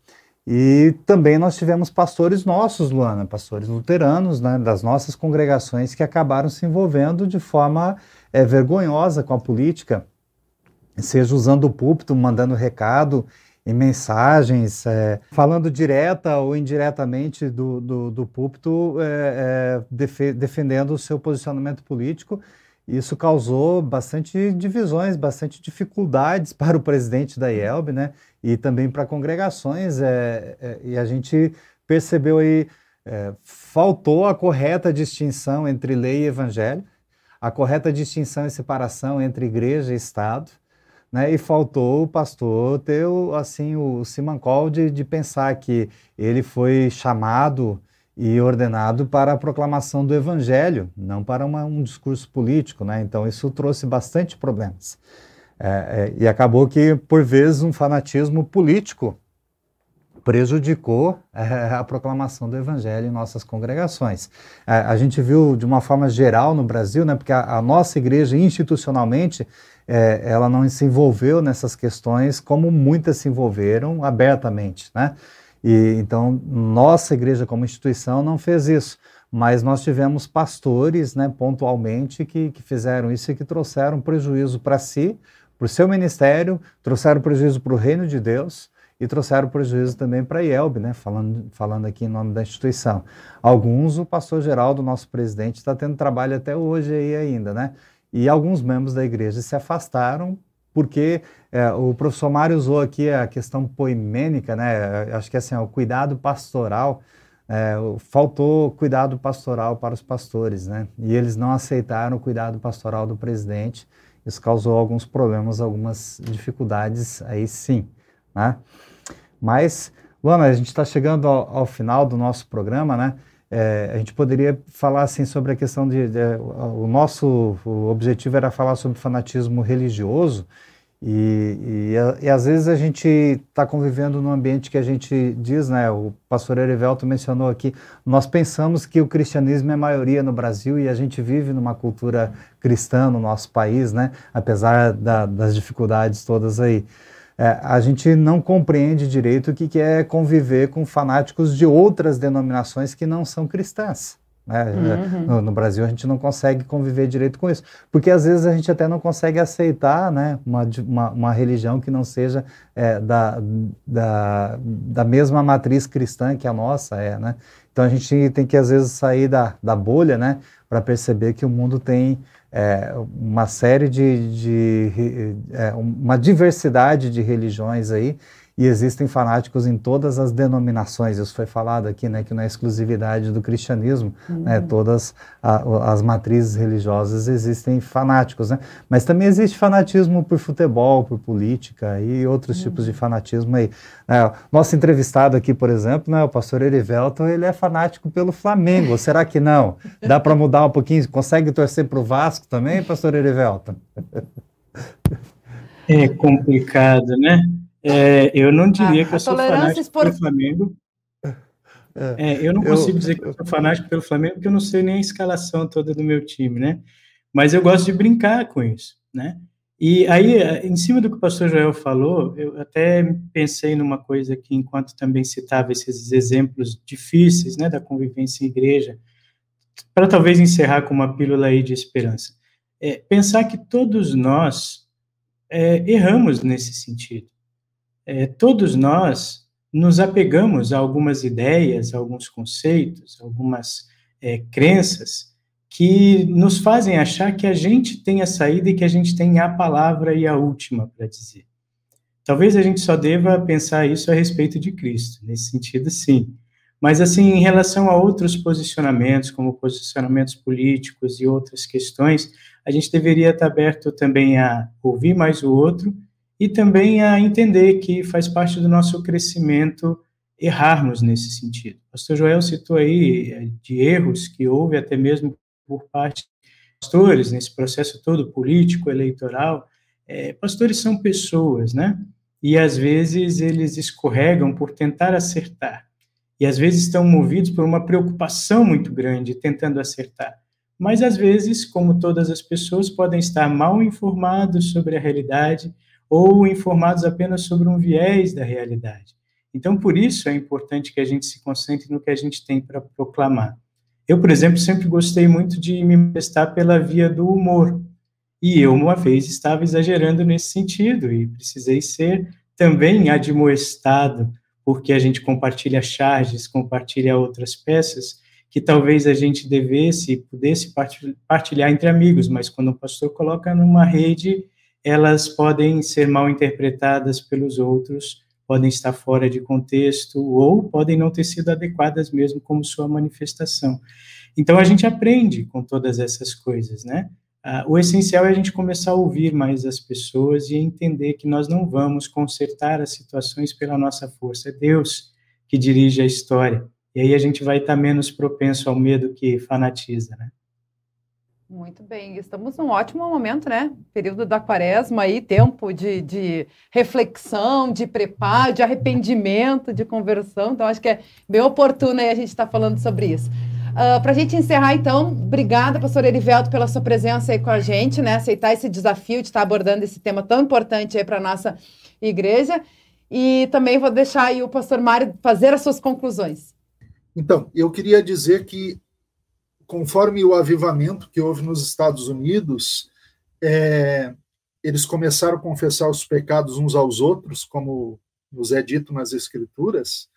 E também nós tivemos pastores nossos, Luana, pastores luteranos, né, das nossas congregações que acabaram se envolvendo de forma vergonhosa com a política, seja usando o púlpito, mandando recado em mensagens, é, falando direta ou indiretamente do, do, do púlpito, é, é, defendendo o seu posicionamento político. Isso causou bastante divisões, bastante dificuldades para o presidente da IELB, né? E também para congregações. É, é, e a gente percebeu aí, faltou a correta distinção entre lei e evangelho, a correta distinção e separação entre igreja e Estado, né? E faltou o pastor ter o, assim, o simancol de, de pensar que ele foi chamado e ordenado para a proclamação do evangelho, não para uma, um discurso político. Né? Então isso trouxe bastante problemas. É, é, e acabou que, por vezes, um fanatismo político prejudicou é, a proclamação do evangelho em nossas congregações. É, a gente viu de uma forma geral no Brasil, né, porque a, a nossa igreja institucionalmente é, ela não se envolveu nessas questões como muitas se envolveram abertamente, né? E então nossa igreja como instituição não fez isso, mas nós tivemos pastores, né, pontualmente que, que fizeram isso e que trouxeram prejuízo para si, para o seu ministério, trouxeram prejuízo para o reino de Deus e trouxeram prejuízo também para a IELB, né, falando, falando aqui em nome da instituição. Alguns, o pastor Geraldo, nosso presidente, está tendo trabalho até hoje aí ainda, né? E alguns membros da igreja se afastaram porque é, o professor Mário usou aqui a questão poimênica, né? Acho que assim, o cuidado pastoral é, faltou cuidado pastoral para os pastores, né? E eles não aceitaram o cuidado pastoral do presidente. Isso causou alguns problemas, algumas dificuldades aí sim, né? Mas, Luana, a gente está chegando ao, ao, final do nosso programa, né? É, a gente poderia falar assim sobre a questão de, de o nosso o objetivo era falar sobre fanatismo religioso e, e, e, às vezes a gente está convivendo num ambiente que a gente diz, né? O pastor Erivelto mencionou aqui, nós pensamos que o cristianismo é maioria no Brasil e a gente vive numa cultura cristã no nosso país, né? Apesar da, das dificuldades todas aí. É, a gente não compreende direito o que, que é conviver com fanáticos de outras denominações que não são cristãs. Né? Uhum. No, no, Brasil a gente não consegue conviver direito com isso, porque às vezes a gente até não consegue aceitar né, uma, uma, uma religião que não seja é, da, da, da mesma matriz cristã que a nossa é. Né? Então a gente tem que às vezes sair da, da bolha né, para perceber que o mundo tem é, uma série de, de é, uma diversidade de religiões aí e existem fanáticos em todas as denominações. Isso foi falado aqui, né, que não é exclusividade do cristianismo, né, uhum. né, todas a, as matrizes religiosas existem fanáticos, né, mas também existe fanatismo por futebol, por política e outros uhum. tipos de fanatismo aí. É, nosso entrevistado aqui, por exemplo, né, o pastor Erivelton, ele é fanático pelo Flamengo, será que não? Dá para mudar um pouquinho? Consegue torcer para o Vasco também, pastor Erivelton? É complicado, né? É, eu não diria que eu sou fanático pelo Flamengo. É, é, eu não consigo eu, dizer que eu sou fanático pelo Flamengo, porque eu não sei nem a escalação toda do meu time, né? Mas eu gosto de brincar com isso, né? E aí, em cima do que o pastor Joel falou, eu até pensei numa coisa que, enquanto também citava esses exemplos difíceis, né, da convivência em igreja, para talvez encerrar com uma pílula aí de esperança. É, pensar que todos nós é, erramos nesse sentido é, todos nós nos apegamos a algumas ideias, a alguns conceitos, algumas é, crenças que nos fazem achar que a gente tem a saída e que a gente tem a palavra e a última para dizer. Talvez a gente só deva pensar isso a respeito de Cristo, nesse sentido, sim. Mas, assim, em relação a outros posicionamentos, como posicionamentos políticos e outras questões, a gente deveria estar aberto também a ouvir mais o outro e também a entender que faz parte do nosso crescimento errarmos nesse sentido. O pastor Joel citou aí eh, de erros que houve até mesmo por parte de pastores nesse processo todo político, eleitoral. É, pastores são pessoas, né? E às vezes eles escorregam por tentar acertar. E às vezes estão movidos por uma preocupação muito grande tentando acertar. Mas às vezes, como todas as pessoas, podem estar mal informados sobre a realidade ou informados apenas sobre um viés da realidade. Então, por isso é importante que a gente se concentre no que a gente tem para proclamar. Eu, por exemplo, sempre gostei muito de me manifestar pela via do humor. E eu, uma vez, estava exagerando nesse sentido e precisei ser também admoestado, porque a gente compartilha charges, compartilha outras peças, que talvez a gente devesse, pudesse partilhar entre amigos, mas quando o pastor coloca numa rede, elas podem ser mal interpretadas pelos outros, podem estar fora de contexto ou podem não ter sido adequadas mesmo como sua manifestação. Então a gente aprende com todas essas coisas, né? Ah, o essencial é a gente começar a ouvir mais as pessoas e entender que nós não vamos consertar as situações pela nossa força, é Deus que dirige a história. E aí a gente vai estar menos propenso ao medo que fanatiza, né? Muito bem, estamos num ótimo momento, né? Período da quaresma aí, tempo de, de reflexão, de preparo, de arrependimento, de conversão. Então, acho que é bem oportuno aí a gente estar tá falando sobre isso. Uh, ah, Para a gente encerrar, então, obrigada, pastor Erivelto, pela sua presença aí com a gente, né? Aceitar esse desafio de estar abordando esse tema tão importante aí para a nossa igreja. E também vou deixar aí o pastor Mário fazer as suas conclusões. Então, eu queria dizer que conforme o avivamento que houve nos Estados Unidos, é, eles começaram a confessar os pecados uns aos outros, como nos é dito nas Escrituras.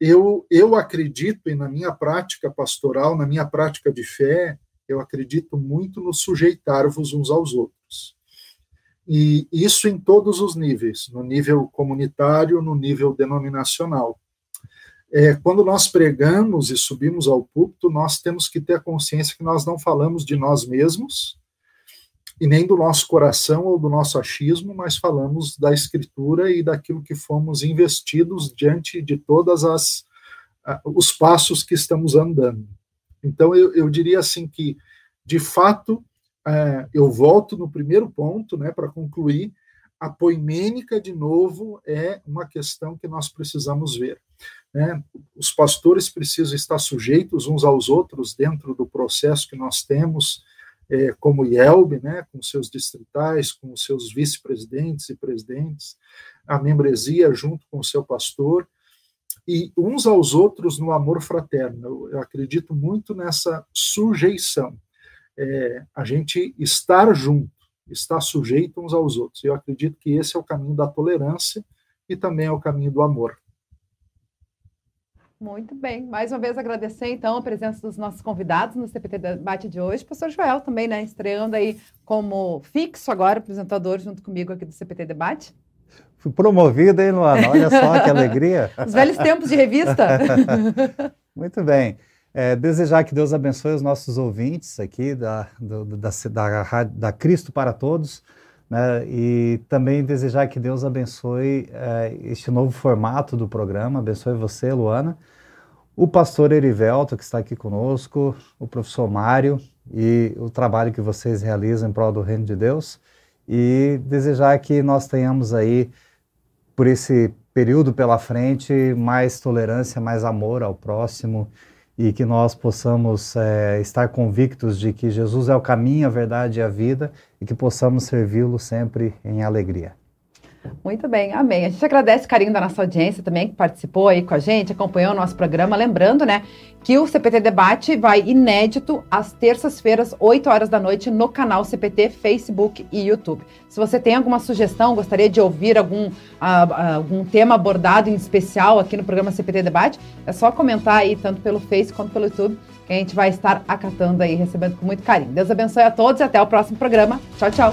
Eu, eu acredito, e na minha prática pastoral, na minha prática de fé, eu acredito muito no sujeitar-vos uns aos outros. E isso em todos os níveis, no nível comunitário, no nível denominacional. É, quando nós pregamos e subimos ao púlpito, nós temos que ter a consciência que nós não falamos de nós mesmos e nem do nosso coração ou do nosso achismo, mas falamos da Escritura e daquilo que fomos investidos diante de todas as os passos que estamos andando. Então eu, eu diria assim que de fato é, eu volto no primeiro ponto, né, para concluir a poimênica de novo é uma questão que nós precisamos ver. Né? Os pastores precisam estar sujeitos uns aos outros dentro do processo que nós temos, é, como IELB, né, com seus distritais, com seus vice-presidentes e presidentes, a membresia junto com o seu pastor, e uns aos outros no amor fraterno. Eu, eu acredito muito nessa sujeição. É, a gente estar junto, estar sujeito uns aos outros. Eu acredito que esse é o caminho da tolerância e também é o caminho do amor. Muito bem. Mais uma vez agradecer, então, a presença dos nossos convidados no CPT Debate de hoje. Professor Joel também, né? Estreando aí como fixo agora, apresentador junto comigo aqui do CPT Debate. Fui promovido, hein, Luana? Olha só que alegria. Os velhos tempos de revista. Muito bem. É, desejar que Deus abençoe os nossos ouvintes aqui da, do, da, da, da Cristo para Todos. Né? E também desejar que Deus abençoe é, este novo formato do programa, abençoe você, Luana, o pastor Erivelto, que está aqui conosco, o professor Mário e o trabalho que vocês realizam em prol do Reino de Deus. E desejar que nós tenhamos aí, por esse período pela frente, mais tolerância, mais amor ao próximo e que nós possamos é, estar convictos de que Jesus é o caminho, a verdade e a vida e que possamos servi-lo sempre em alegria. Muito bem, amém. A gente agradece o carinho da nossa audiência também, que participou aí com a gente, acompanhou o nosso programa. Lembrando, né, que o CPT Debate vai inédito às terças-feiras, 8 horas da noite, no canal CPT, Facebook e YouTube. Se você tem alguma sugestão, gostaria de ouvir algum, uh, algum tema abordado em especial aqui no programa CPT Debate, é só comentar aí, tanto pelo Face quanto pelo YouTube, que a gente vai estar acatando aí, recebendo com muito carinho. Deus abençoe a todos e até o próximo programa. Tchau, tchau.